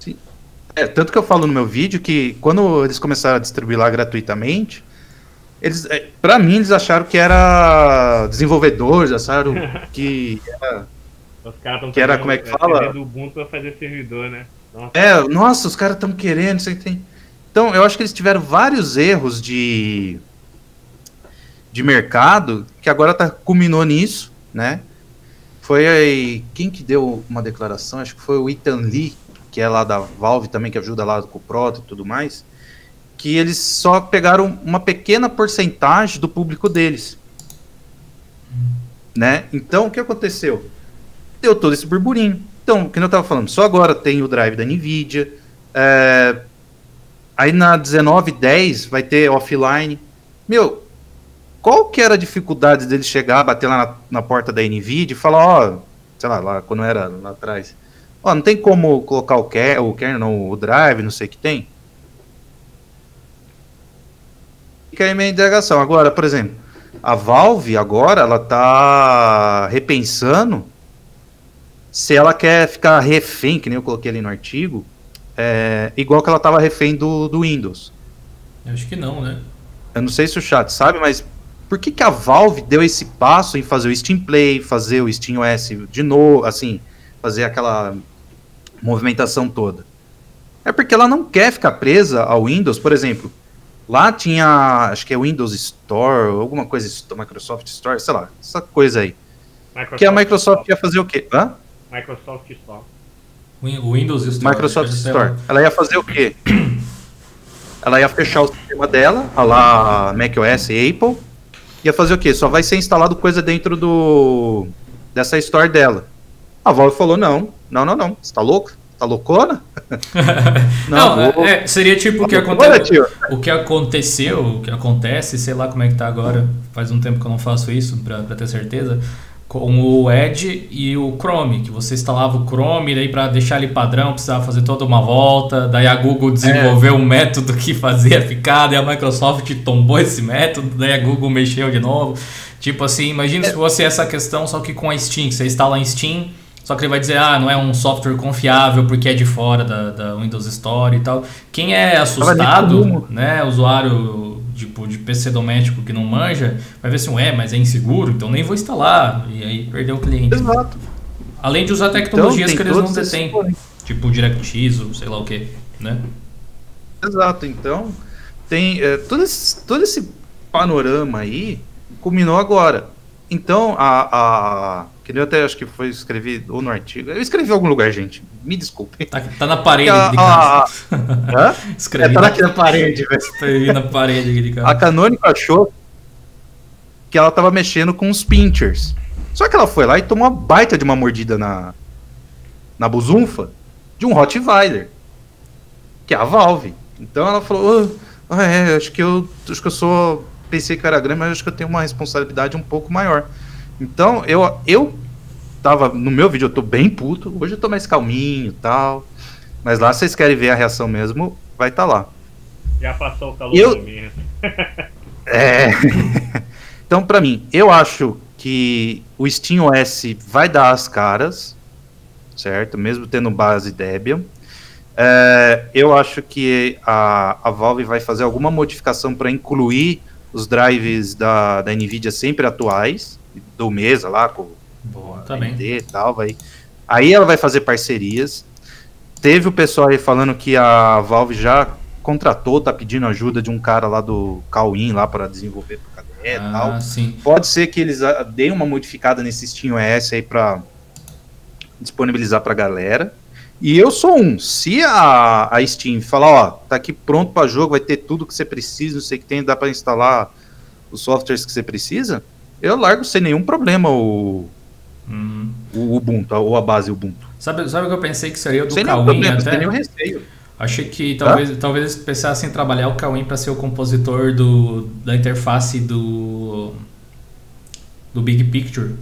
Sim. É, tanto que eu falo no meu vídeo que quando eles começaram a distribuir lá gratuitamente, eles, é, pra mim, eles acharam que era desenvolvedores, acharam que era. Os caras estão que era, como é que fala? do Ubuntu pra fazer servidor, né? Nossa. É, nossa, os caras estão querendo, isso tem. Então, eu acho que eles tiveram vários erros de de mercado que agora tá culminou nisso, né? Foi aí, quem que deu uma declaração? Acho que foi o Ethan Lee, que é lá da Valve também, que ajuda lá com o Proto e tudo mais, que eles só pegaram uma pequena porcentagem do público deles. Né? Então, o que aconteceu? Deu todo esse burburinho. Então, o que eu estava falando, só agora tem o drive da NVIDIA, é... aí na 1910 vai ter offline. Meu, qual que era a dificuldade dele chegar, bater lá na, na porta da NVIDIA e falar, ó, sei lá, lá quando era lá atrás, ó, não tem como colocar o kernel, o kernel, o drive, não sei o que tem? Fica aí minha indagação. Agora, por exemplo, a Valve agora, ela tá repensando se ela quer ficar refém, que nem eu coloquei ali no artigo, é, igual que ela tava refém do, do Windows. Eu acho que não, né? Eu não sei se o chat sabe, mas por que, que a Valve deu esse passo em fazer o Steam Play, fazer o Steam OS de novo, assim, fazer aquela movimentação toda? É porque ela não quer ficar presa ao Windows, por exemplo. Lá tinha, acho que é Windows Store, alguma coisa, Microsoft Store, sei lá, essa coisa aí. Microsoft que a Microsoft Store. ia fazer o quê? Hã? Microsoft Store. O Windows Store. Microsoft Store. Ela ia fazer o quê? ela ia fechar o sistema dela, a lá macOS e Apple, ia fazer o quê? Só vai ser instalado coisa dentro do dessa store dela. A Valve falou: não, não, não, não. Você tá louco? Tá loucona? não, não vou... é, seria tipo o que, aconteceu, o que aconteceu, o que acontece, sei lá como é que tá agora. Faz um tempo que eu não faço isso, pra, pra ter certeza com o Edge e o Chrome, que você instalava o Chrome, daí para deixar ele padrão precisava fazer toda uma volta, daí a Google desenvolveu é. um método que fazia ficar, daí a Microsoft tombou esse método, daí a Google mexeu de novo. Tipo assim, imagina é. se fosse essa questão só que com a Steam, você instala em Steam, só que ele vai dizer, ah, não é um software confiável porque é de fora da, da Windows Store e tal. Quem é assustado, né, usuário tipo, de PC doméstico que não manja, vai ver assim, ué, mas é inseguro, então nem vou instalar. E aí perdeu o cliente. Exato. Além de usar tecnologias então, que eles não detêm. Tipo DirectX ou sei lá o que, né? Exato, então tem é, todo, esse, todo esse panorama aí culminou agora. Então, a, a que eu até acho que foi escrever ou no artigo. Eu escrevi em algum lugar, gente. Me desculpe. Tá, tá na parede a, de casa. A, a, Escrevi é, tá na, aqui na parede, velho. Escrevi na parede aqui de casa. A Canônica achou que ela tava mexendo com os pinchers. Só que ela foi lá e tomou uma baita de uma mordida na, na buzunfa de um Rottweiler. Que é a Valve. Então ela falou: oh, é, acho que eu acho que eu sou. Pensei que era grande, mas acho que eu tenho uma responsabilidade um pouco maior. Então, eu, eu tava. No meu vídeo eu tô bem puto. Hoje eu tô mais calminho e tal. Mas lá, se vocês querem ver a reação mesmo, vai estar tá lá. Já passou o calor eu... mesmo. é. então, para mim, eu acho que o Steam OS vai dar as caras, certo? Mesmo tendo base Debian. É, eu acho que a, a Valve vai fazer alguma modificação para incluir os drives da, da NVIDIA sempre atuais, do Mesa lá, com Boa, também. e tal, vai. Aí ela vai fazer parcerias. Teve o pessoal aí falando que a Valve já contratou, tá pedindo ajuda de um cara lá do Cauim lá para desenvolver pro KDE ah, tal. Sim. Pode ser que eles ah, deem uma modificada nesse Steam OS aí para disponibilizar pra galera. E eu sou um. Se a, a Steam falar, ó, tá aqui pronto para jogo, vai ter tudo que você precisa, não sei o que tem, dá para instalar os softwares que você precisa, eu largo sem nenhum problema o, uhum. o Ubuntu, ou a base Ubuntu. Sabe, sabe o que eu pensei que seria do sem Kawin problema, até? Sem nenhum receio. Achei que talvez, ah? talvez eles pensassem em trabalhar o Kawin para ser o compositor do, da interface do do Big Picture.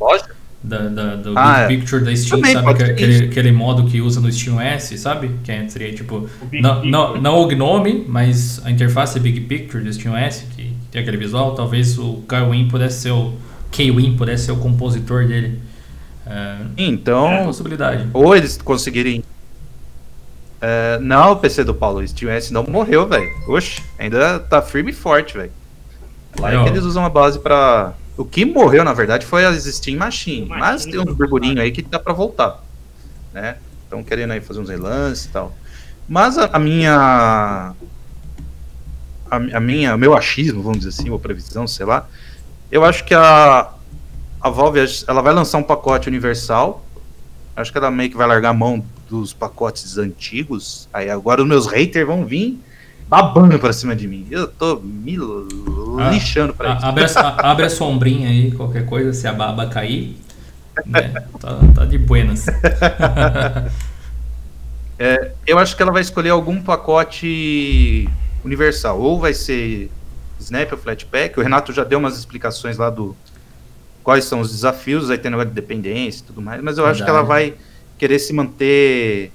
Lógico. Da, da, do ah, Big é. Picture da Steam, Também sabe? Aquele, aquele modo que usa no Steam S, sabe? Que é, seria tipo. Não, não, não o Gnome, mas a interface Big Picture do Steam S, que tem aquele visual, talvez o Kyle pudesse ser o K-Win pudesse ser o compositor dele. É, então, é possibilidade. Ou eles conseguirem É, não, o PC do Paulo, o SteamOS não morreu, velho. Oxe, ainda tá firme e forte, velho. Lá é que eles usam a base pra. O que morreu, na verdade, foi as Steam Machine. Mas tem uns burburinhos aí que dá pra voltar. Né? Estão querendo aí fazer uns relances e tal. Mas a, a minha. A, a, minha. O meu achismo, vamos dizer assim, ou previsão, sei lá. Eu acho que a. A Valve ela vai lançar um pacote universal. Acho que ela meio que vai largar a mão dos pacotes antigos. Aí agora os meus haters vão vir babando pra cima de mim. Eu tô me ah, lixando pra isso. Abre a, abre a sombrinha aí, qualquer coisa, se a baba cair. Né, tá, tá de buenas. é, eu acho que ela vai escolher algum pacote universal. Ou vai ser Snap ou Flatpak. O Renato já deu umas explicações lá do quais são os desafios, aí tem negócio de dependência e tudo mais, mas eu Verdade. acho que ela vai querer se manter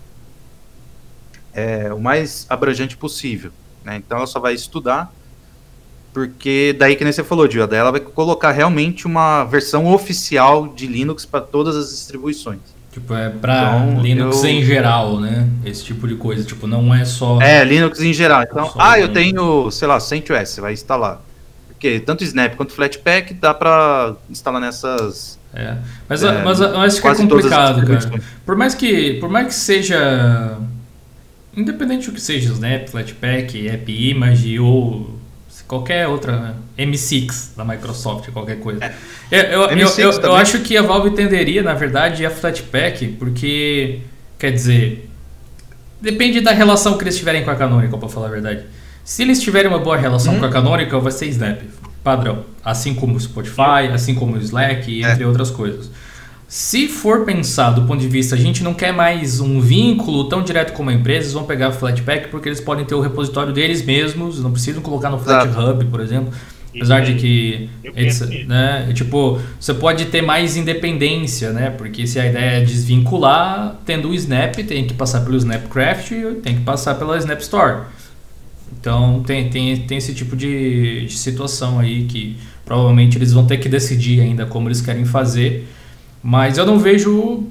é, o mais abrangente possível. Né? Então ela só vai estudar, porque daí que nem você falou, Dio, daí ela vai colocar realmente uma versão oficial de Linux para todas as distribuições. Tipo, é para então, Linux eu... em geral, né? Esse tipo de coisa. Tipo, não é só. É, Linux em geral. Então, ah, eu tenho, sei lá, CentOS, você vai instalar. Porque tanto Snap quanto Flatpak dá para instalar nessas é. Mas, é, mas eu acho que é complicado, cara. Por mais que, por mais que seja. Independente do que seja, Snap, Flatpak, App Image ou qualquer outra M6 da Microsoft, qualquer coisa. É. Eu, eu, eu, eu, eu acho que a Valve tenderia, na verdade, a Flatpak, porque, quer dizer, depende da relação que eles tiverem com a Canonical, para falar a verdade. Se eles tiverem uma boa relação hum. com a Canonical, vai ser Snap padrão, assim como o Spotify, assim como o Slack, é. entre é. outras coisas. Se for pensar do ponto de vista, a gente não quer mais um vínculo tão direto como a empresa, eles vão pegar o Flatpak porque eles podem ter o repositório deles mesmos, não precisam colocar no FlatHub, por exemplo. Apesar de que, né, tipo, você pode ter mais independência, né? Porque se a ideia é desvincular, tendo o Snap, tem que passar pelo Snapcraft, tem que passar pela Snap Store. Então tem, tem, tem esse tipo de, de situação aí que provavelmente eles vão ter que decidir ainda como eles querem fazer. Mas eu não vejo,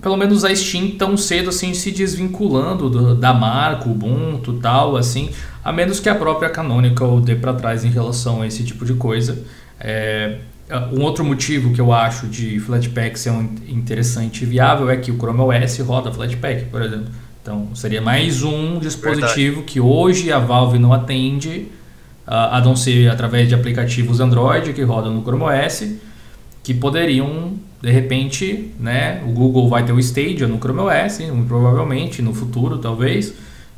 pelo menos a Steam tão cedo assim se desvinculando do, da marca, Ubuntu tal, assim, a menos que a própria Canonical dê para trás em relação a esse tipo de coisa. É, um outro motivo que eu acho de Flatpak ser um interessante e viável é que o Chrome OS roda Flatpak, por exemplo. Então, seria mais um dispositivo Verdade. que hoje a Valve não atende, a, a não ser através de aplicativos Android que rodam no Chrome OS, que poderiam, de repente, né, o Google vai ter o Stadia no Chrome OS, provavelmente, no futuro, talvez,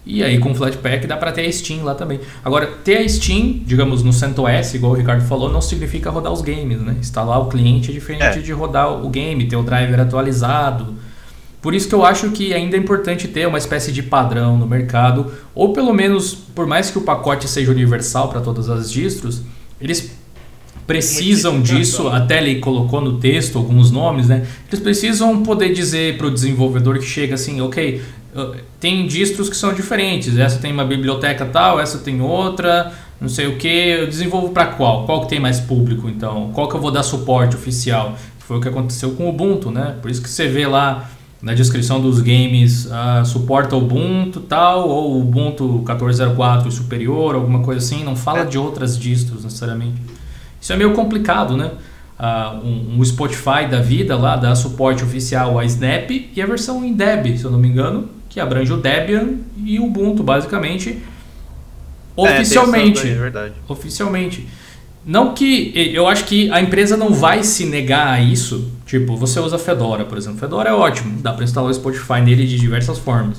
e aí com o Flatpak dá para ter a Steam lá também. Agora, ter a Steam, digamos, no CentOS, igual o Ricardo falou, não significa rodar os games, né? Instalar o cliente é diferente é. de rodar o game, ter o driver atualizado, por isso que eu acho que ainda é importante ter uma espécie de padrão no mercado, ou pelo menos, por mais que o pacote seja universal para todas as distros, eles precisam disso, até ele colocou no texto alguns nomes, né? Eles precisam poder dizer para o desenvolvedor que chega assim, ok, tem distros que são diferentes, essa tem uma biblioteca tal, essa tem outra, não sei o que, eu desenvolvo para qual? Qual que tem mais público então? Qual que eu vou dar suporte oficial? Foi o que aconteceu com o Ubuntu, né? Por isso que você vê lá na descrição dos games uh, suporta Ubuntu tal, ou Ubuntu 14.04 superior, alguma coisa assim, não fala é. de outras distros necessariamente. Isso é meio complicado, né? Uh, um, um, Spotify da vida lá dá suporte oficial a Snap e a versão em Deb, se eu não me engano, que abrange o Debian e o Ubuntu, basicamente, oficialmente. É, é verdade. Oficialmente. Não que. Eu acho que a empresa não vai se negar a isso. Tipo, você usa Fedora, por exemplo. Fedora é ótimo, dá para instalar o Spotify nele de diversas formas.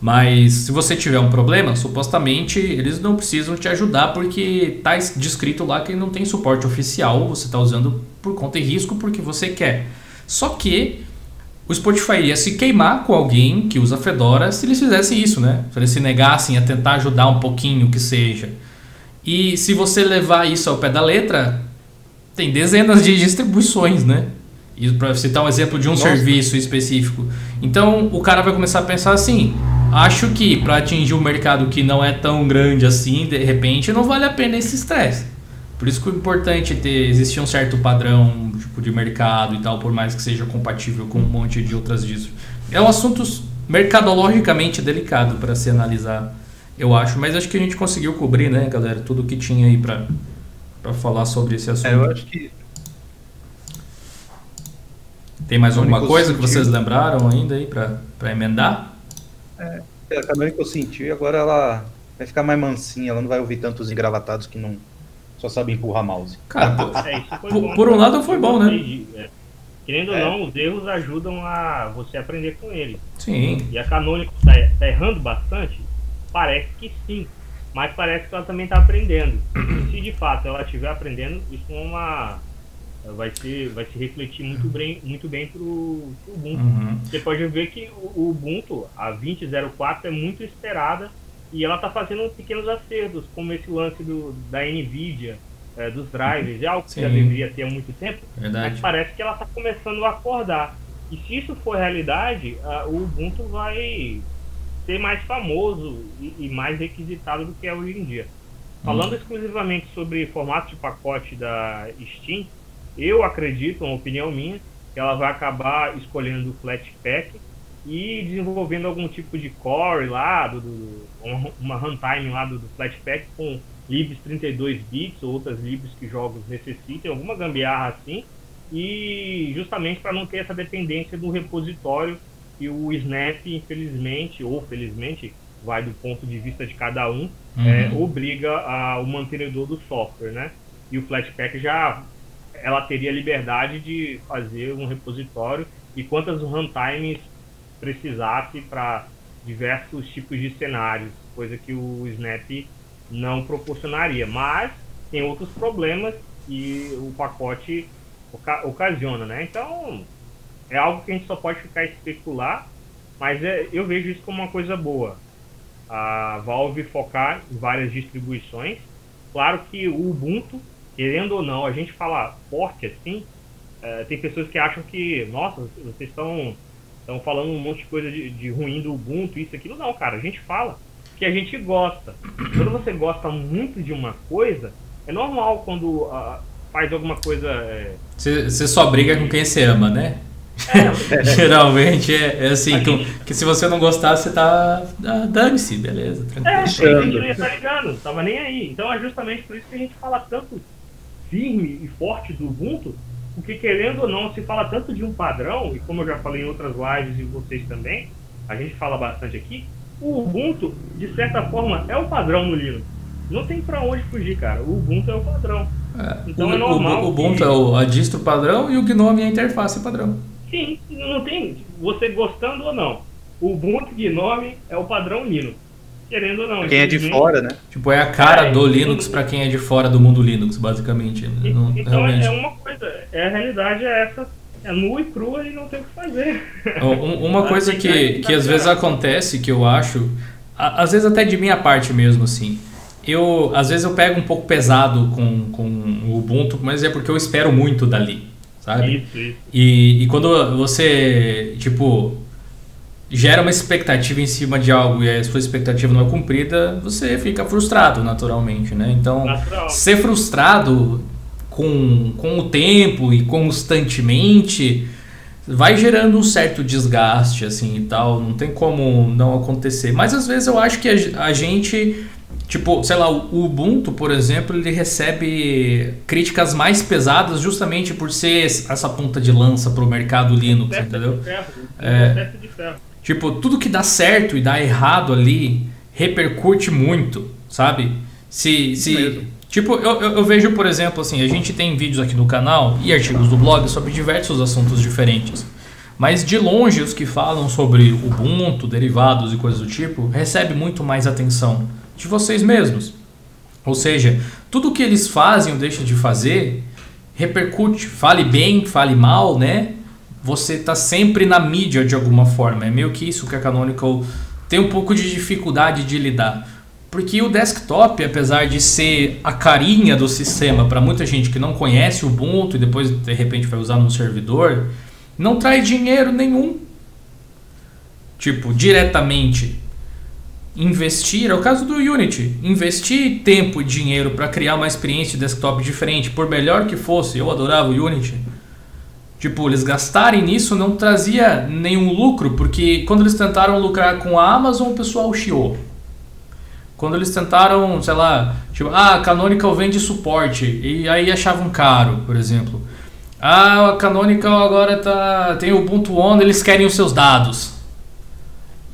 Mas se você tiver um problema, supostamente eles não precisam te ajudar porque tá descrito lá que não tem suporte oficial, você está usando por conta e risco porque você quer. Só que o Spotify ia se queimar com alguém que usa Fedora se eles fizessem isso, né? Se eles se negassem a tentar ajudar um pouquinho que seja. E se você levar isso ao pé da letra, tem dezenas de distribuições, né? Para citar um exemplo de um Nossa. serviço específico. Então o cara vai começar a pensar assim: acho que para atingir um mercado que não é tão grande assim, de repente não vale a pena esse estresse. Por isso que é importante ter existir um certo padrão tipo, de mercado e tal, por mais que seja compatível com um monte de outras disso. É um assunto mercadologicamente delicado para se analisar, eu acho. Mas acho que a gente conseguiu cobrir, né, galera, tudo que tinha aí para para falar sobre esse assunto. É, eu acho que tem mais alguma coisa que vocês lembraram ainda aí para emendar? É, a Canônica eu senti, agora ela vai ficar mais mansinha, ela não vai ouvir tantos engravatados que não só sabe empurrar mouse. Cara, é, por, por, um lado foi bom, né? É. Querendo ou é. não, os erros ajudam a você aprender com ele. Sim. E a Canônica tá, tá errando bastante? Parece que sim. Mas parece que ela também está aprendendo. E se de fato ela estiver aprendendo, isso é uma vai se, vai se refletir muito bem, muito bem para o Ubuntu. Uhum. Você pode ver que o, Ubuntu, a 20.04, é muito esperada e ela está fazendo pequenos acertos, como esse lance do, da NVIDIA, é, dos drivers, é algo que Sim. já deveria ter há muito tempo, Verdade. mas parece que ela está começando a acordar. E se isso for realidade, o Ubuntu vai ser mais famoso e, e, mais requisitado do que é hoje em dia. Falando uhum. exclusivamente sobre formato de pacote da Steam, eu acredito, uma opinião minha, que ela vai acabar escolhendo o Flatpak e desenvolvendo algum tipo de core lá, do, do uma runtime lá do, do Flatpak com libs 32 bits ou outras libs que jogos necessitem, alguma gambiarra assim, e justamente para não ter essa dependência do repositório que o Snap, infelizmente ou felizmente, vai do ponto de vista de cada um, uhum. é, obriga a, o mantenedor do software, né? E o Flatpak já ela teria liberdade de fazer um repositório e quantas runtimes precisasse para diversos tipos de cenários, coisa que o Snap não proporcionaria. Mas tem outros problemas que o pacote oca ocasiona, né? Então é algo que a gente só pode ficar especular, mas é, eu vejo isso como uma coisa boa. A Valve focar em várias distribuições. Claro que o Ubuntu querendo ou não, a gente fala forte assim, é, tem pessoas que acham que, nossa, vocês estão estão falando um monte de coisa de, de ruim do Ubuntu, isso, aquilo. Não, cara, a gente fala que a gente gosta. Quando você gosta muito de uma coisa, é normal quando uh, faz alguma coisa. Você é... só briga com quem você ama, né? É, Geralmente é, é assim, que, gente... que, se você não gostar, você tá. Ah, dane-se, beleza, tranquilo. É, a gente não ia estar ligando, tava nem aí. Então é justamente por isso que a gente fala tanto firme e forte do Ubuntu, porque querendo ou não, se fala tanto de um padrão, e como eu já falei em outras lives e vocês também, a gente fala bastante aqui, o Ubuntu, de certa forma, é o padrão no Linux. Não tem para onde fugir, cara. O Ubuntu é o padrão. É, então o, é normal. O, Ubuntu que... é o, a distro padrão e o GNOME é a interface padrão. Sim, não tem. Você gostando ou não. O Ubuntu GNOME é o padrão Linux querendo ou não. Quem é de fora, né? Tipo, é a cara é, do Linux para quem é de fora do mundo Linux, basicamente. Né? Não, então é, realmente... é uma coisa, é, a realidade é essa. É nua e crua e não tem o que fazer. Uma coisa que, que às vezes acontece, que eu acho, às vezes até de minha parte mesmo, assim, eu às vezes eu pego um pouco pesado com, com o Ubuntu, mas é porque eu espero muito dali, sabe? Isso, isso. E, e quando você, tipo, gera uma expectativa em cima de algo e a sua expectativa não é cumprida, você fica frustrado naturalmente, né? Então, Natural. ser frustrado com, com o tempo e constantemente vai gerando um certo desgaste assim e tal, não tem como não acontecer. Mas às vezes eu acho que a, gente Tipo, sei lá, o Ubuntu, por exemplo, ele recebe críticas mais pesadas justamente por ser essa ponta de lança para o mercado Linux, entendeu? De ferro, é, de ferro. Tipo, tudo que dá certo e dá errado ali repercute muito, sabe? Se. se tipo, eu, eu, eu, vejo, por exemplo, assim, a gente tem vídeos aqui no canal e artigos do blog sobre diversos assuntos diferentes. Mas de longe, os que falam sobre Ubuntu, derivados e coisas do tipo, recebe muito mais atenção de vocês mesmos. Ou seja, tudo que eles fazem ou deixam de fazer repercute, fale bem, fale mal, né? Você está sempre na mídia de alguma forma. É meio que isso que a Canonical tem um pouco de dificuldade de lidar. Porque o desktop, apesar de ser a carinha do sistema para muita gente que não conhece o Ubuntu e depois de repente vai usar no servidor, não traz dinheiro nenhum. Tipo, diretamente. Investir, é o caso do Unity, investir tempo e dinheiro para criar uma experiência de desktop diferente, por melhor que fosse, eu adorava o Unity Tipo, eles gastarem nisso não trazia nenhum lucro, porque quando eles tentaram lucrar com a Amazon, o pessoal chiou. Quando eles tentaram, sei lá, tipo, ah, a Canonical vende suporte, e aí achavam caro, por exemplo. Ah, a Canonical agora tá, tem o Ubuntu On, eles querem os seus dados.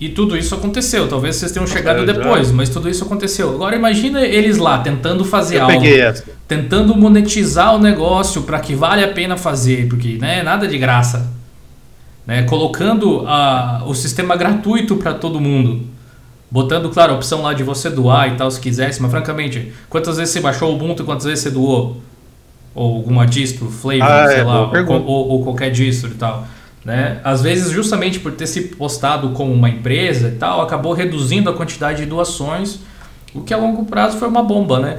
E tudo isso aconteceu. Talvez vocês tenham chegado depois, mas tudo isso aconteceu. Agora imagina eles lá tentando fazer Eu algo, peguei essa. Tentando monetizar o negócio para que vale a pena fazer, porque né, nada de graça. Né, colocando a, o sistema gratuito para todo mundo. Botando, claro, a opção lá de você doar e tal, se quisesse, mas francamente, quantas vezes você baixou o Ubuntu e quantas vezes você doou? Ou alguma distro, flavor, Ah, sei é, lá, ou, ou- ou qualquer distro e tal. Né? Às vezes, justamente por ter se postado como uma empresa e tal, acabou reduzindo a quantidade de doações, o que a longo prazo foi uma bomba, né?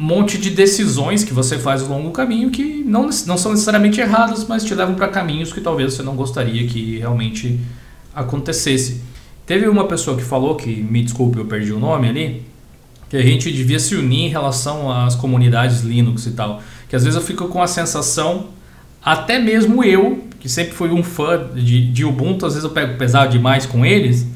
Monte de decisões que você faz ao longo do caminho que não, não são necessariamente erradas, mas te levam para caminhos que talvez você não gostaria que realmente acontecesse. Teve uma pessoa que falou, que me desculpe, eu perdi o nome ali, que a gente devia se unir em relação às comunidades Linux e tal. Que às vezes eu fico com a sensação, até mesmo eu, que sempre fui um fã de, de Ubuntu, às vezes eu pego pesado demais com eles,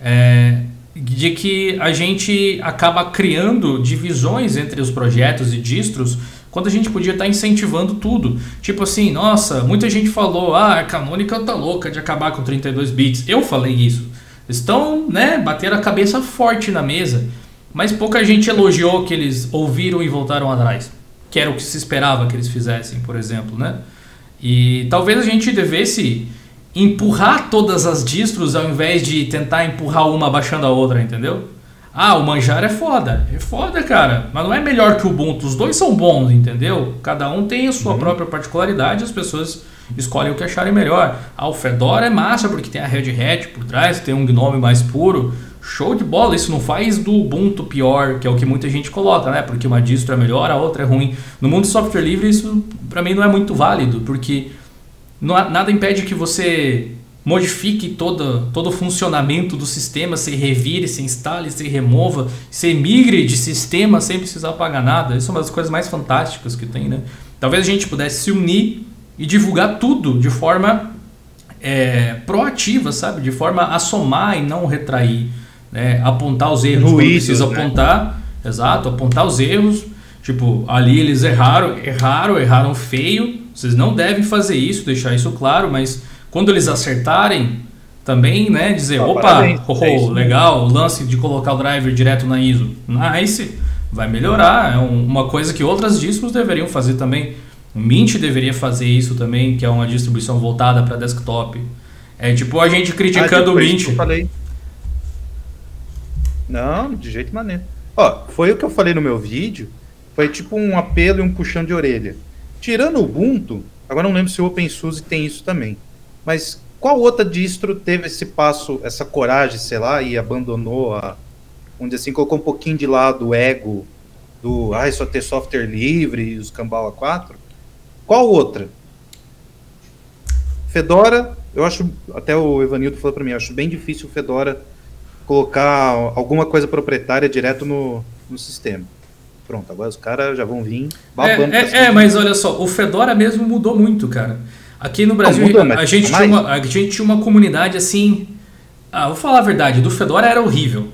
é, de que a gente acaba criando divisões entre os projetos e distros quando a gente podia estar incentivando tudo. Tipo assim, nossa, muita gente falou, ah, a Canonical tá louca de acabar com 32 bits. Eu falei isso. Estão, né, bateram a cabeça forte na mesa. Mas pouca gente elogiou que eles ouviram e voltaram atrás. Que era o que se esperava que eles fizessem, por exemplo, né? E talvez a gente devesse empurrar todas as distros ao invés de tentar empurrar uma abaixando a outra, entendeu? Ah, o Manjaro é foda. É foda, cara. Mas não é melhor que o Ubuntu. Os dois são bons, entendeu? Cada um tem a sua própria particularidade. As pessoas escolhem o que acharem melhor. Ah, o Fedora é massa porque tem a Red Hat por trás, tem um Gnome mais puro. Show de bola. Isso não faz do Ubuntu pior, que é o que muita gente coloca, né? Porque uma distro é melhor, a outra é ruim. No mundo do software livre, isso pra mim não é muito válido, porque nada impede que você modifique todo, todo o funcionamento do sistema, se revire, se instale, se remova, se migre de sistema sem precisar pagar nada. Isso é uma das coisas mais fantásticas que tem, né? Talvez a gente pudesse se unir e divulgar tudo de forma é, proativa, sabe? De forma a somar e não retrair. né? Apontar os erros quando Ruídos, precisa né? apontar. Exato, apontar os erros. Tipo, ali eles erraram, erraram, erraram feio. Vocês não devem fazer isso, deixar isso claro, mas quando eles acertarem, também, né, dizer, Ah, opa, parabéns, oh, é isso legal, o lance de colocar o driver direto na ISO. Nice, vai melhorar. É um- uma coisa que outras distros deveriam fazer também. O Mint deveria fazer isso também, que é uma distribuição voltada para desktop. É tipo a gente criticando Ah, o Mint. que eu falei. Não, de jeito maneiro. Ó, foi o que eu falei no meu vídeo. Foi tipo um apelo e um puxão de orelha. Tirando o Ubuntu, agora não lembro se o OpenSUSE tem isso também. Mas qual outra distro teve esse passo, essa coragem, sei lá, e abandonou a. Onde assim colocou um pouquinho de lado o ego do ah, só ter software livre e os Kambala 4? Qual outra? Fedora, eu acho, até o Evanildo falou pra mim, eu acho bem difícil o Fedora colocar alguma coisa proprietária direto no, no sistema. Pronto, agora os caras já vão vir babando. É, cima é, é, de mas olha só, o Fedora mesmo mudou muito, cara. Aqui no Brasil, mudou, a, gente mais? tinha uma, a gente tinha uma comunidade assim. Ah, vou falar a verdade, do Fedora era horrível.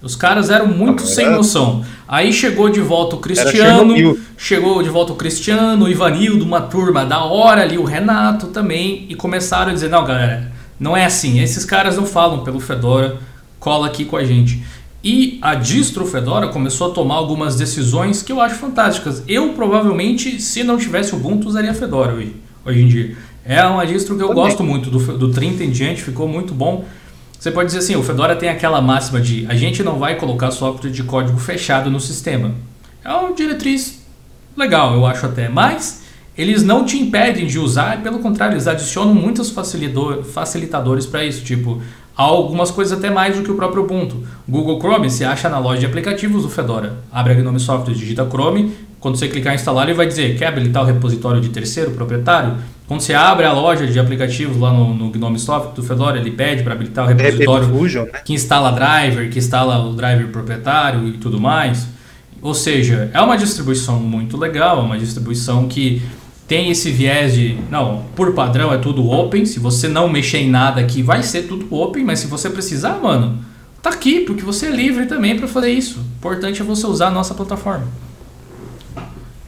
Os caras eram muito Não, sem noção. Aí chegou de volta o Cristiano, chegou de volta o Cristiano, o Ivanildo, uma turma da hora ali, o Renato também, e começaram a dizer: não, galera, não é assim. Esses caras não falam pelo Fedora, cola aqui com a gente. E a distro Fedora começou a tomar algumas decisões que eu acho fantásticas. Eu provavelmente, se não tivesse Ubuntu, usaria Fedora hoje, hoje em dia. É uma distro que eu Também. gosto muito, do, do 30 em diante ficou muito bom. Você pode dizer assim, o Fedora tem aquela máxima de a gente não vai colocar software de código fechado no sistema. É uma diretriz legal, eu acho até, mas eles não te impedem de usar, pelo contrário, eles adicionam muitos facilitadores para isso, tipo, algumas coisas até mais do que o próprio Ubuntu. Google Chrome se acha na loja de aplicativos do Fedora. Abre a Gnome Software, digita Chrome, quando você clicar em instalar, ele vai dizer, quer habilitar o repositório de terceiro proprietário? Quando você abre a loja de aplicativos lá no, no Gnome Software do Fedora, ele pede para habilitar o repositório Fusion, né? que instala driver, que instala o driver proprietário e tudo mais. Ou seja, é uma distribuição muito legal, é uma distribuição que tem esse viés de, não, por padrão é tudo open, se você não mexer em nada aqui vai ser tudo open, mas se você precisar, mano, tá aqui, porque você é livre também para fazer isso. O importante é você usar a nossa plataforma.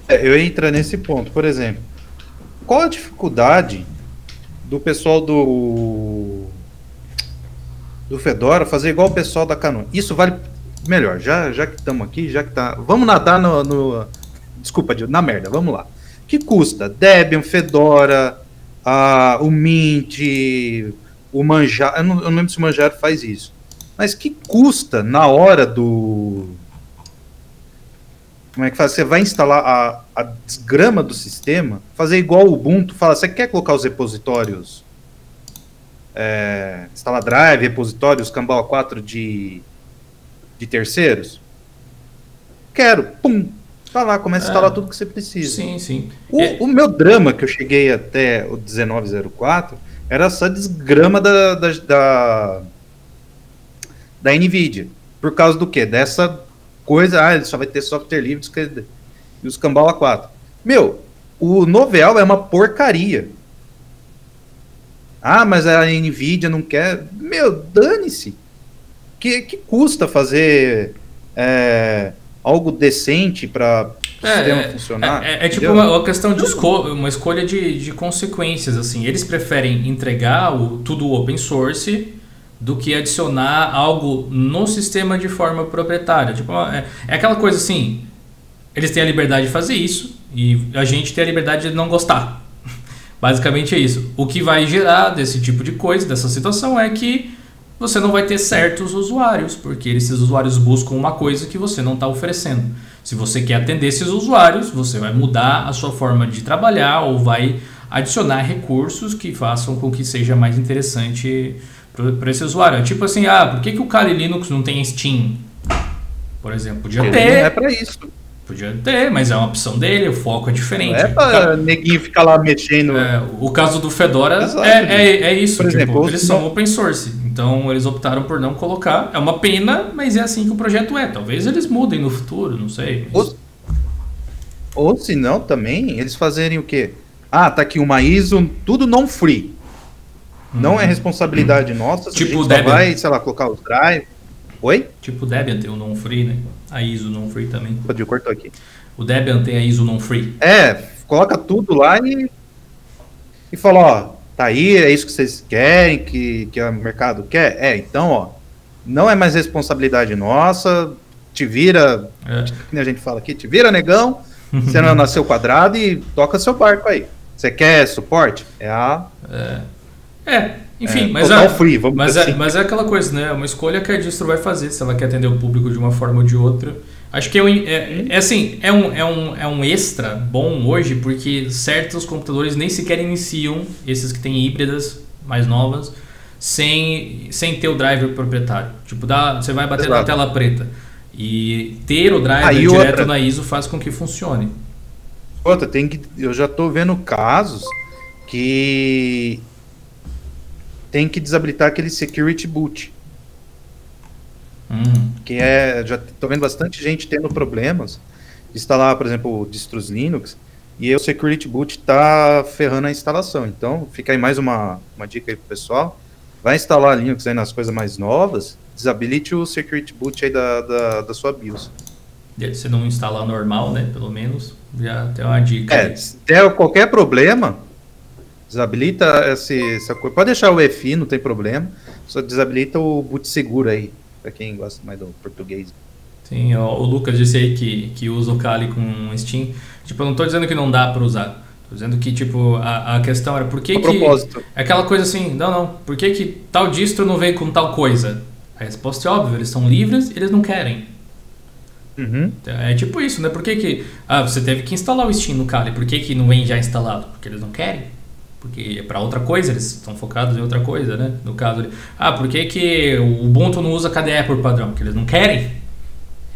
É, eu entro nesse ponto, por exemplo, qual a dificuldade do pessoal do do Fedora fazer igual o pessoal da Canon? Isso vale melhor, já, já que estamos aqui, já que tá, vamos nadar no, no desculpa, na merda, vamos lá que custa Debian, Fedora, o Mint, o Manjaro. Eu não, eu não lembro se o Manjaro faz isso. Mas que custa na hora do. Como é que faz? Você vai instalar a, a desgrama do sistema, fazer igual o Ubuntu, fala, você quer colocar os repositórios, é, instalar drive, repositórios, Cambau 4 de, de terceiros? Quero, pum, Tá lá, começa a instalar é. tudo que você precisa. Sim, sim. O, é. o, meu drama que eu cheguei até o 1904 era essa desgrama da, da, da, da NVIDIA. Por causa do quê? Dessa coisa, ah, ele só vai ter software livre e os Cambau A4. Meu, o Novel é uma porcaria. Ah, mas a NVIDIA não quer. Meu, dane-se. Que, que custa fazer. É, algo decente para o é, sistema funcionar. É, é, é tipo uma, uma, questão de esco uma escolha de, de consequências. assim Eles preferem entregar o, tudo open source do que adicionar algo no sistema de forma proprietária. Tipo, é, é aquela coisa assim, eles têm a liberdade de fazer isso e a gente tem a liberdade de não gostar. Basicamente é isso. O que vai gerar desse tipo de coisa, dessa situação, é que você não vai ter certos usuários, porque esses usuários buscam uma coisa que você não está oferecendo. Se você quer atender esses usuários, você vai mudar a sua forma de trabalhar ou vai adicionar recursos que façam com que seja mais interessante para esse usuário. É tipo assim, ah, por que, que o Kali Linux não tem Steam? Por exemplo, podia Ele ter. Não é para isso. Podia ter, mas é uma opção dele, o foco é diferente. Não é pra neguinho ficar lá mexendo. É, o caso do Fedora é, é, é, isso. Por tipo, exemplo, eles são open source. Então eles optaram por não colocar. É uma pena, mas é assim que o projeto é. Talvez eles mudem no futuro, não sei. Ou, ou se não, também, eles fazerem o quê? Ah, tá aqui uma ISO, tudo não free. Não é uhum. responsabilidade nossa. Tipo o Debian. vai, sei lá, colocar os drive. Oi? Tipo o Debian tem o non free, né? A ISO non free também. Pode cortou aqui. O Debian tem a ISO non free. É, coloca tudo lá e e fala, ó, tá aí, é isso que vocês querem, que, que o mercado quer? É, então, ó, não é mais responsabilidade nossa, te vira, é. que a gente fala aqui, te vira, negão, você não nasceu quadrado e toca seu barco aí. Você quer suporte? É a... É, é enfim, é, mas, é, free, vamos mas, é, assim. mas é aquela coisa, né, é uma escolha que a distro vai fazer, se ela quer atender o público de uma forma ou de outra. Acho que é, é, é, assim, é um, é, um, é um extra bom hoje, porque certos computadores nem sequer iniciam, esses que têm híbridas mais novas, sem, sem ter o driver proprietário. Tipo, dá, você vai bater Exato. na tela preta. E ter o driver Aí direto outra... na ISO faz com que funcione. Outra, tem que, eu já estou vendo casos que tem que desabilitar aquele security boot. Hum. Que é. Já estou vendo bastante gente tendo problemas de instalar, por exemplo, distros Linux, e o Security Boot está ferrando a instalação. Então, fica aí mais uma, uma dica aí pro pessoal. Vai instalar Linux aí nas coisas mais novas, desabilite o Security Boot aí da, da, da sua BIOS. Se não instalar normal, né? Pelo menos, já tem uma dica. É, se der qualquer problema, desabilita esse, essa coisa. Pode deixar o EFI, não tem problema. Só desabilita o boot seguro aí para quem gosta mais do português. Sim, o, o Lucas disse aí que, que usa o Kali com Steam. Tipo, eu não estou dizendo que não dá para usar. Tô dizendo que, tipo, a, a questão era por que a que... propósito. É aquela coisa assim, não, não, por que que tal distro não veio com tal coisa? A resposta é óbvia, eles são livres, eles não querem. Uhum. É tipo isso, né? Por que que... Ah, você teve que instalar o Steam no Kali, por que que não vem já instalado? Porque eles não querem porque é para outra coisa, eles estão focados em outra coisa, né? No caso, ah, por que, que o Ubuntu não usa KDE por padrão? Porque eles não querem.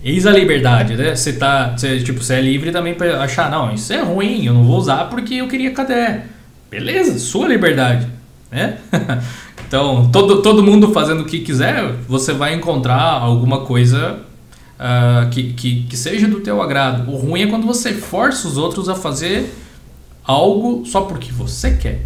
Eis a liberdade, né? Você tá, você, tipo, você é livre também para achar, não, isso é ruim, eu não vou usar porque eu queria KDE. Beleza, sua liberdade, né? então, todo, todo mundo fazendo o que quiser, você vai encontrar alguma coisa uh, que, que, que seja do teu agrado. O ruim é quando você força os outros a fazer algo só porque você quer.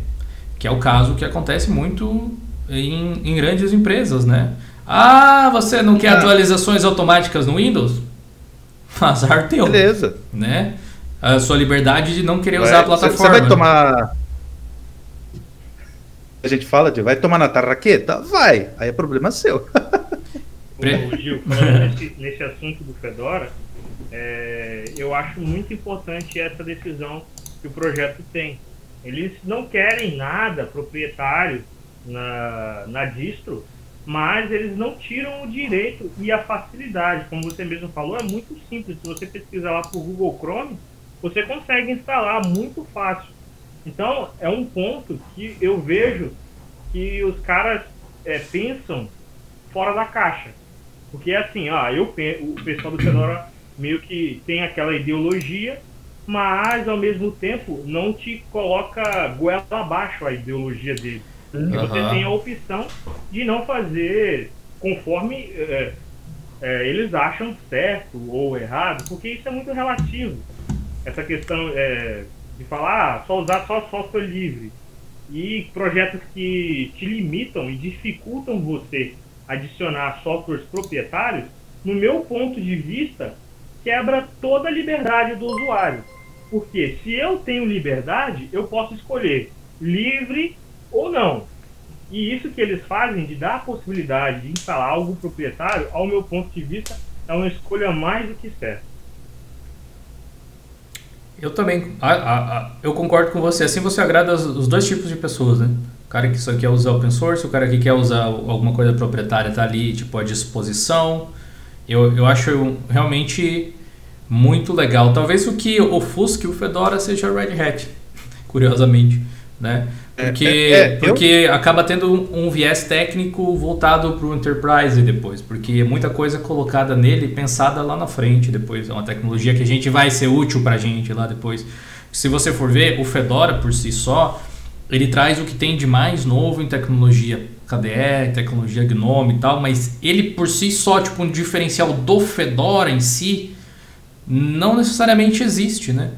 Que é o caso que acontece muito em, em grandes empresas, né? Ah, você não quer ah. atualizações automáticas no Windows? Azar teu. Beleza. Né? A sua liberdade de não querer vai, usar a plataforma. Você vai tomar. A gente fala de vai tomar na tarraqueta? Vai. Aí é problema seu. Ô, Gil, nesse, nesse assunto do Fedora, é, eu acho muito importante essa decisão que o projeto tem. Eles não querem nada proprietário na, na distro, mas eles não tiram o direito e a facilidade. Como você mesmo falou, é muito simples. Se você pesquisar lá por Google Chrome, você consegue instalar muito fácil. Então, é um ponto que eu vejo que os caras é, pensam fora da caixa. Porque assim, ó, eu, o pessoal do Fedora meio que tem aquela ideologia, mas ao mesmo tempo não te coloca goela abaixo a ideologia dele. Uhum. você tem a opção de não fazer conforme é, é, eles acham certo ou errado, porque isso é muito relativo. Essa questão é, de falar ah, só usar só software livre e projetos que te limitam e dificultam você adicionar softwares proprietários, no meu ponto de vista, quebra toda a liberdade do usuário. Porque se eu tenho liberdade, eu posso escolher livre ou não. E isso que eles fazem de dar a possibilidade de instalar algo proprietário, ao meu ponto de vista, é uma escolha mais do que certa. Eu também, a, a, a, eu concordo com você. Assim você agrada os, os, dois tipos de pessoas, né? O cara que só quer usar open source, o cara que quer usar alguma coisa proprietária tá ali, tipo, à disposição. Eu, eu acho realmente muito legal. Talvez o que ofusque o Fedora seja Red Hat, curiosamente, né? É, porque, é, é, porque eu... acaba tendo um, um, viés técnico voltado para o Enterprise depois, porque é muita coisa colocada nele pensada lá na frente depois. É uma tecnologia que a gente vai ser útil para a gente lá depois. Se você for ver, o Fedora por si só, ele traz o que tem de mais novo em tecnologia KDE, tecnologia GNOME e tal, mas ele por si só, tipo, um diferencial do Fedora em si, não necessariamente existe, né?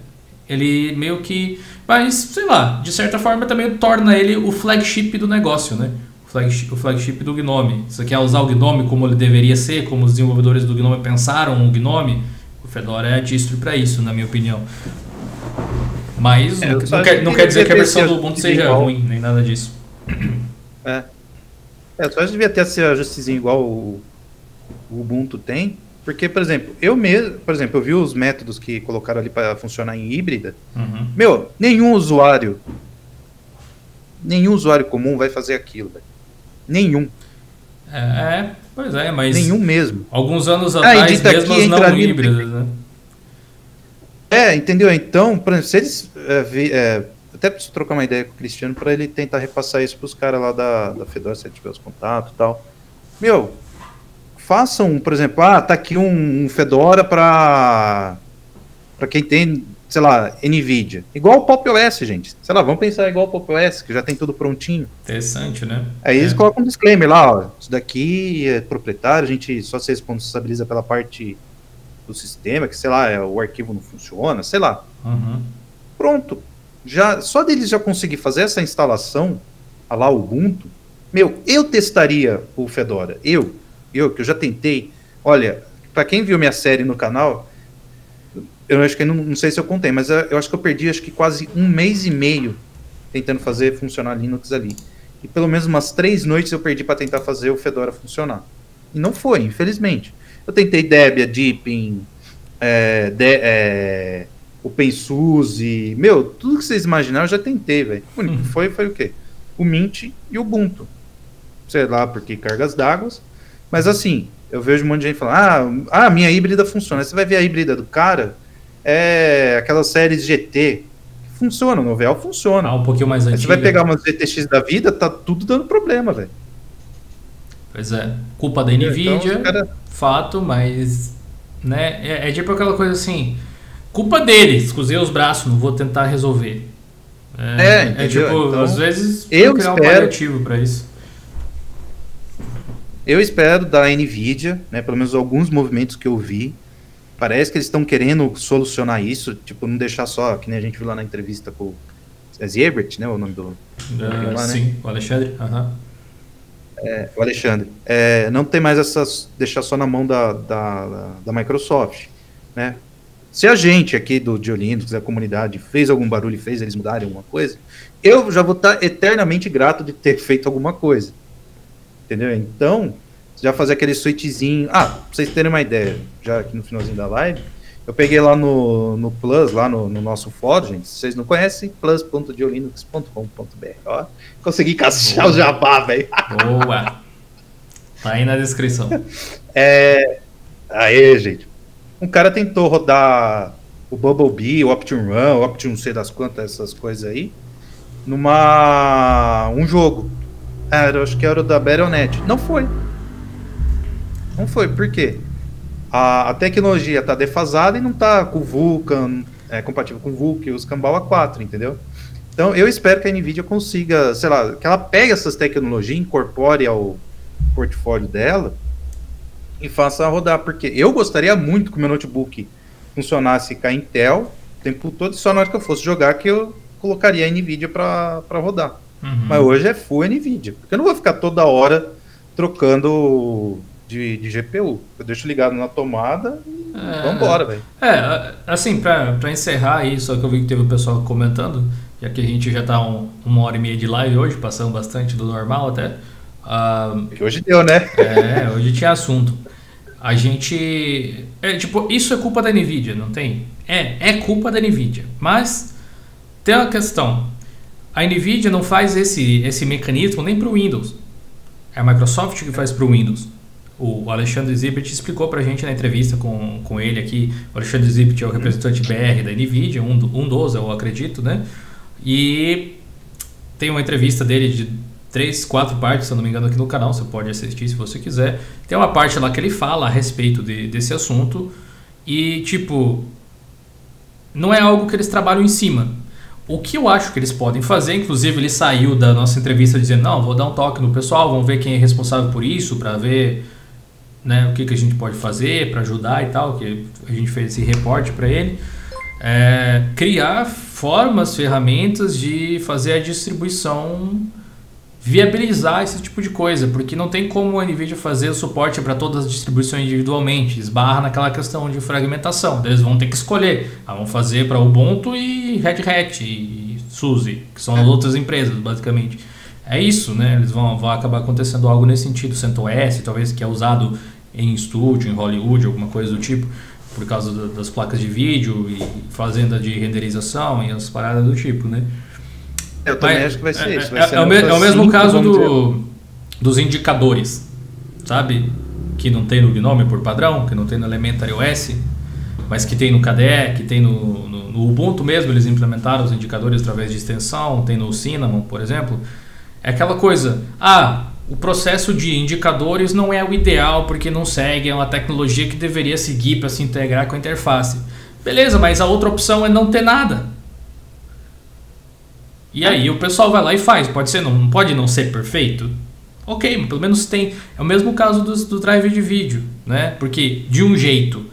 Ele meio que. Mas, sei lá, de certa forma também torna ele o flagship do negócio, né? O flagship, o flagship do Gnome. Você quer usar o Gnome como ele deveria ser, como os desenvolvedores do Gnome pensaram o Gnome? O Fedora é a distro para isso, na minha opinião. Mas é, não, quer, não quer dizer que a versão do Ubuntu seja igual. ruim, nem nada disso. É. É, só devia ter esse ajustezinho igual o, o Ubuntu tem, porque, por exemplo, eu mesmo, por exemplo, eu vi os métodos que colocaram ali para funcionar em híbrida. Uhum. Meu, nenhum usuário, nenhum usuário comum vai fazer aquilo, véio. Nenhum. É, pois é, mas. Nenhum mesmo. Alguns anos ah, atrás, ah, mesmo as não híbridas, né? É, entendeu? Então, por exemplo, se eles. É, é, até preciso trocar uma ideia com o Cristiano para ele tentar repassar isso para os caras lá da, da Fedora, se ele tiver os contatos e tal. Meu, façam, por exemplo, ah, tá aqui um, um Fedora para para quem tem, sei lá, Nvidia. Igual o Pop OS, gente. Sei lá, vamos pensar igual o Pop OS, que já tem tudo prontinho. Interessante, né? Aí é. eles colocam um disclaimer lá, ó, isso daqui é proprietário, a gente só se responsabiliza pela parte do sistema, que sei lá, é, o arquivo não funciona, sei lá. Uhum. Pronto. Já, só deles já conseguir fazer essa instalação, a lá Ubuntu, meu, eu testaria o Fedora. Eu eu, que eu já tentei. Olha, para quem viu minha série no canal, eu acho que não, não sei se eu contei, mas eu acho que eu perdi acho que quase um mês e meio tentando fazer funcionar Linux ali. E pelo menos umas três noites eu perdi para tentar fazer o Fedora funcionar. E não foi, infelizmente. Eu tentei Debian, Deepin, é, de, é, OpenSUSE, meu, tudo que vocês imaginaram eu já tentei, velho. O único que uhum. foi foi o quê? O Mint e o Ubuntu. Sei lá, porque cargas d'água. Mas assim, eu vejo um monte de gente falando, ah, ah, minha híbrida funciona. Você vai ver a híbrida do cara, é aquelas séries GT. Funciona, o Novel funciona. Ah, um pouquinho mais antiga. Você vai pegar uma GTX da vida, tá tudo dando problema, velho. Pois é. Culpa da Nvidia, então, cara... fato, mas. Né, é, é, tipo aquela coisa assim. Culpa deles, cruzei os braços, não vou tentar resolver. É, é, é tipo, então, às vezes, eu criar espero, um paliativo para isso. Eu espero da Nvidia, né, pelo menos alguns movimentos que eu vi, parece que eles estão querendo solucionar isso, tipo, não deixar só, que nem a gente viu lá na entrevista com, é Ziebert, né? O nome do. Uh, lá, sim, né? o Alexandre. Uhum. É, o Alexandre. É, não tem mais essas. deixar só na mão da, da, da Microsoft. Né? Se a gente aqui do Diolinos, da comunidade, fez algum barulho e fez eles mudarem alguma coisa, eu já vou estar eternamente grato de ter feito alguma coisa. Entendeu? Então, já fazer aquele switchzinho. Ah, pra vocês terem uma ideia, já aqui no finalzinho da live, eu peguei lá no, no Plus, lá no, no nosso fórum, gente. Se vocês não conhecem, plus.diolinux.com.br. Ó, consegui caçar o jabá, velho. Boa! Tá aí na descrição. É. Aê, gente. Um cara tentou rodar o Bumblebee, o Option Run, o Option sei das quantas, essas coisas aí, numa. um jogo. Era, acho que era o da Battle.net. Não foi. Não foi, por quê? A, a tecnologia está defasada e não está com o Vulkan, é, compatível com o Vulkan e os Cambau A4, entendeu? Então eu espero que a NVIDIA consiga, sei lá, que ela pegue essas tecnologias, incorpore ao portfólio dela e faça rodar, porque eu gostaria muito que o meu notebook funcionasse com a Intel o tempo todo, só na hora que eu fosse jogar que eu colocaria a NVIDIA para rodar. Uhum. Mas hoje é full NVIDIA, porque eu não vou ficar toda hora trocando de, de GPU. Eu deixo ligado na tomada e é, vambora, velho. É, assim, pra, pra encerrar aí, só que eu vi que teve o pessoal comentando, já que a gente já tá um, uma hora e meia de live hoje, passando bastante do normal até. Uh, hoje deu, né? É, hoje tinha assunto. A gente. É, tipo, isso é culpa da Nvidia, não tem? É, é culpa da Nvidia. Mas tem uma questão. A Nvidia não faz esse, esse mecanismo nem para o Windows. É a Microsoft que faz para o Windows o Alexandre Zibert explicou para a gente na entrevista com, com ele aqui. O Alexandre Zibert é o representante BR da NVIDIA, um, um dos, eu acredito, né? E tem uma entrevista dele de três, quatro partes, se eu não me engano, aqui no canal. Você pode assistir se você quiser. Tem uma parte lá que ele fala a respeito de, desse assunto. E, tipo, não é algo que eles trabalham em cima. O que eu acho que eles podem fazer, inclusive ele saiu da nossa entrevista dizendo: Não, vou dar um toque no pessoal, vamos ver quem é responsável por isso, para ver né, o que, que a gente pode fazer para ajudar e tal, que a gente fez esse reporte para ele. É, criar formas, ferramentas de fazer a distribuição viabilizar esse tipo de coisa, porque não tem como a NVIDIA fazer suporte para todas as distribuições individualmente, esbarra naquela questão de fragmentação, eles vão ter que escolher, ah, vão fazer para Ubuntu e Red Hat e SUSE, que são as outras empresas, basicamente é isso, né? Eles vão, vão acabar acontecendo algo nesse sentido. CentOS, talvez que é usado em estúdio, em Hollywood, alguma coisa do tipo, por causa das placas de vídeo e fazenda de renderização e as paradas do tipo, né? Eu também Mas, acho que vai ser é, isso. Vai é, ser é, o, é o mesmo caso do, dos indicadores, sabe? Que não tem no Gnome por padrão, que não tem no Elementary OS, mas que tem no KDE, que tem no, no, no Ubuntu mesmo, eles implementaram os indicadores através de extensão, tem no Cinnamon, por exemplo. É aquela coisa, ah, o processo de indicadores não é o ideal porque não segue, é uma tecnologia que deveria seguir para se integrar com a interface. Beleza, mas a outra opção é não ter nada. E aí o pessoal vai lá e faz. Pode ser, não pode não ser perfeito. Ok, mas pelo menos tem. É o mesmo caso do, do drive de vídeo, né? Porque de um jeito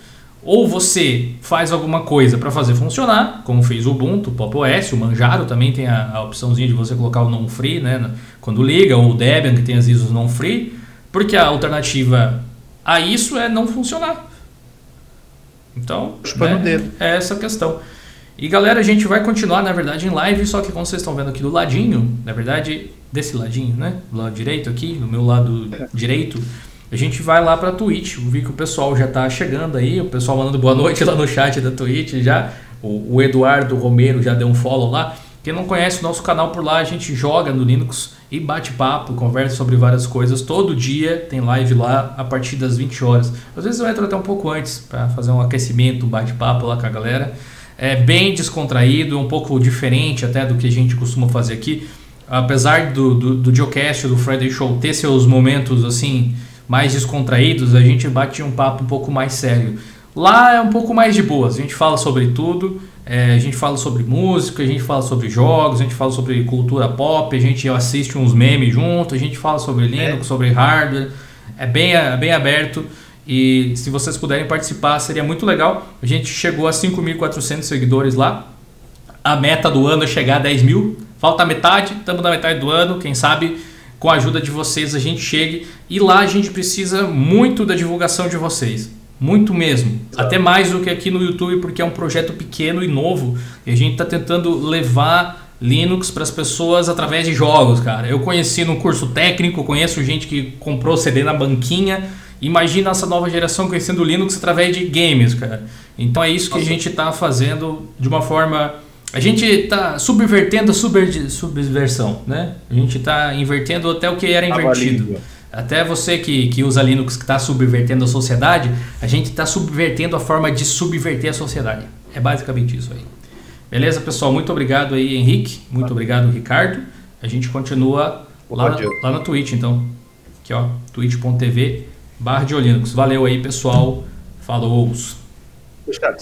ou você faz alguma coisa para fazer funcionar, como fez o Ubuntu, o Pop OS, o Manjaro também tem a, a opçãozinha de você colocar o non-free, né, quando liga, ou o Debian que tem as ISOs non-free, porque a alternativa a isso é não funcionar. Então, né, é essa a questão. E galera, a gente vai continuar, na verdade, em live, só que como vocês estão vendo aqui do ladinho, na verdade, desse ladinho, né? Do lado direito aqui, no meu lado direito, a gente vai lá para a Twitch. Eu vi que o pessoal já está chegando aí, o pessoal mandando boa noite lá no chat da Twitch já. O, o, Eduardo Romero já deu um follow lá. Quem não conhece o nosso canal por lá, a gente joga no Linux e bate papo, conversa sobre várias coisas. Todo dia tem live lá a partir das 20 horas. Às vezes eu entro até um pouco antes para fazer um aquecimento, um bate-papo lá com a galera. É bem descontraído, um pouco diferente até do que a gente costuma fazer aqui. Apesar do, do, do Geocast, do Friday Show ter seus momentos assim mais descontraídos, a gente bate um papo um pouco mais sério. Lá é um pouco mais de boas, a gente fala sobre tudo, é, a gente fala sobre música, a gente fala sobre jogos, a gente fala sobre cultura pop, a gente assiste uns memes junto, a gente fala sobre Linux, é. sobre hardware, é bem, é bem aberto. E se vocês puderem participar, seria muito legal. A gente chegou a 5.400 seguidores lá. a meta do ano é chegar a 10 mil. Falta metade, estamos na metade do ano. Quem sabe com a ajuda de vocês a gente chegue. E lá a gente precisa muito da divulgação de vocês. Muito mesmo. Até mais do que aqui no YouTube, porque é um projeto pequeno e novo. E a gente está tentando levar Linux para as pessoas através de jogos, cara. Eu conheci no curso técnico, conheço gente que comprou CD na banquinha. Imagina essa nova geração conhecendo Linux através de games, cara. Então é isso que Nossa. a gente está fazendo de uma forma. A gente está subvertendo a super, subversão, né? A gente está invertendo até o que era invertido. Até você que, que usa Linux que está subvertendo a sociedade, a gente está subvertendo a forma de subverter a sociedade. É basicamente isso aí. Beleza, pessoal? Muito obrigado aí, Henrique. Muito obrigado, Ricardo. A gente continua lá, na, lá na Twitch, então. Aqui, ó, twitch.tv barra de Linux. Valeu aí, pessoal. Falou.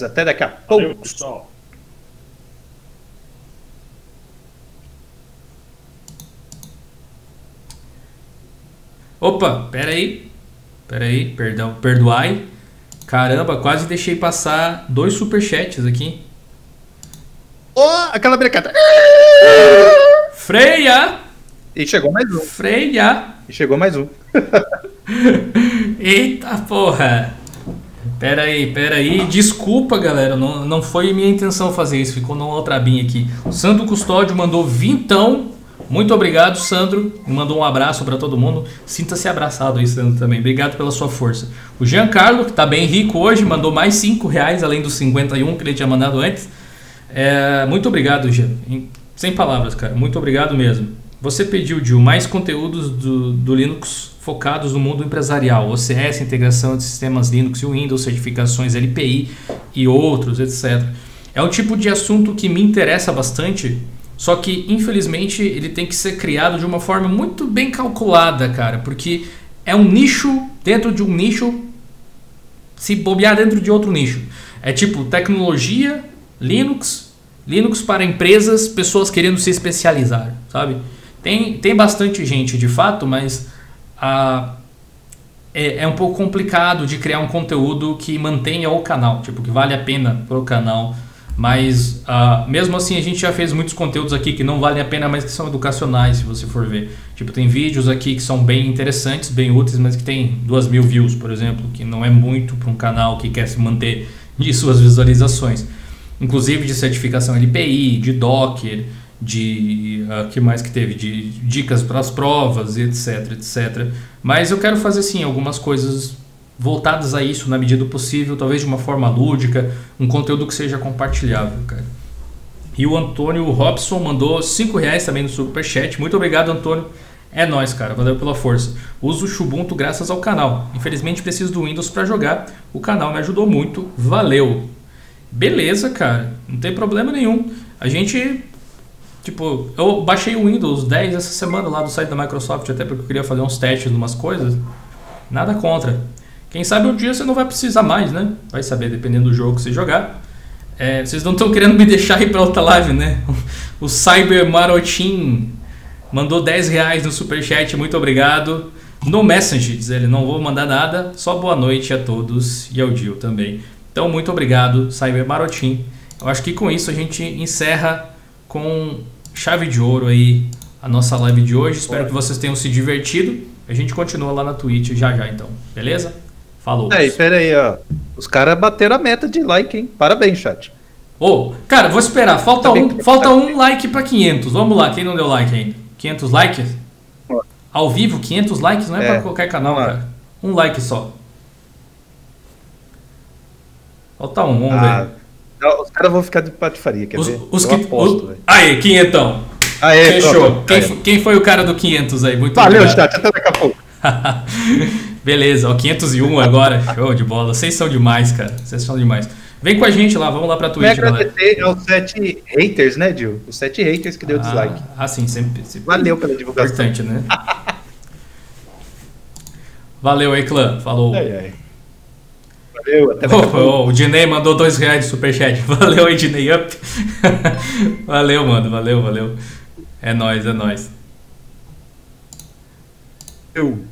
Até daqui a pouco. Valeu, pessoal. Opa, pera aí. Pera aí, perdão, perdoai. Caramba, quase deixei passar dois superchats aqui. Oh, aquela brecada. Freia! E chegou mais um. Freia! E chegou mais um. Eita porra! Pera aí, pera aí. Desculpa, galera. Não, não foi minha intenção fazer isso. Ficou numa outra abinha aqui. O Sandro Custódio mandou vintão muito obrigado, Sandro. Mandou um abraço para todo mundo. Sinta-se abraçado aí, Sandro, também. Obrigado pela sua força. O Giancarlo, que está bem rico hoje, mandou mais 5 reais, além dos 51 que ele tinha mandado antes. É, muito obrigado, Jean. Sem palavras, cara. Muito obrigado mesmo. Você pediu, Gil, mais conteúdos do, do Linux focados no mundo empresarial, OCS, integração de sistemas Linux e Windows, certificações LPI e outros, etc. É um tipo de assunto que me interessa bastante só que, infelizmente, ele tem que ser criado de uma forma muito bem calculada, cara, porque é um nicho dentro de um nicho se bobear dentro de outro nicho. É tipo tecnologia, Linux, Linux para empresas, pessoas querendo se especializar, sabe? Tem, tem bastante gente de fato, mas a, é, é um pouco complicado de criar um conteúdo que mantenha o canal, tipo, que vale a pena para o canal mas uh, mesmo assim a gente já fez muitos conteúdos aqui que não valem a pena, mas que são educacionais, se você for ver. Tipo, tem vídeos aqui que são bem interessantes, bem úteis, mas que tem duas mil views, por exemplo, que não é muito para um canal que quer se manter de suas visualizações. Inclusive de certificação LPI, de Docker, de uh, que mais que teve de dicas para as provas, etc, etc. Mas eu quero fazer sim algumas coisas voltadas a isso na medida do possível, talvez de uma forma lúdica, um conteúdo que seja compartilhável, cara. E o Antônio Robson mandou 5 reais também no superchat. Muito obrigado, Antônio. É nóis, cara. Valeu pela força. Uso o Xubuntu graças ao canal. Infelizmente preciso do Windows para jogar. O canal me ajudou muito. Valeu. Beleza, cara. Não tem problema nenhum. A gente Tipo, eu baixei o Windows 10 essa semana lá do site da Microsoft, até porque eu queria fazer uns testes de umas coisas. Nada contra. Quem sabe um dia você não vai precisar mais, né? Vai saber, dependendo do jogo que você jogar. É, vocês não estão querendo me deixar ir para outra live, né? O Cyber Marotin mandou 10 reais no superchat, muito obrigado. No Messenger, diz ele, não vou mandar nada, só boa noite a todos e ao Dio também. Então, muito obrigado, Cyber Marotin. Eu acho que com isso a gente encerra com chave de ouro aí a nossa live de hoje. Espero que vocês tenham se divertido. A gente continua lá na Twitch já já então, beleza? Falou. Aí, pera aí, ó. Os caras bateram a meta de like, hein? Parabéns, chat. Ô, oh, cara, vou esperar. Falta um, falta um like para 500. Vamos lá, quem não deu like ainda? 500 likes? Ao vivo, 500 likes não é, é. para qualquer canal, cara. Um like só. Falta um, vamos ah, ver. Os caras vão ficar de patifaria, quer os, ver? Os que, aposto, o... Aí, 500. Aê, Fechou. Quem, quem, foi o cara do 500 aí? Muito Valeu, obrigado. chat. Até daqui a pouco. Beleza, ó, 501 agora. Show de bola. Vocês são demais, cara. Vocês são demais. Vem com a gente lá, vamos lá pra Twitch, galera. agradecer aos sete haters, né, Gil? Os sete haters que deu ah, dislike. Ah, sim, sempre. sempre Valeu pela divulgação. Importante, né? Valeu aí, clã. Falou. Ai, ai. Valeu, até oh, oh, O Dinei mandou dois reais de superchat. Valeu aí, Dinei Up. valeu, mano. Valeu, valeu. É nóis, é nóis. Eu.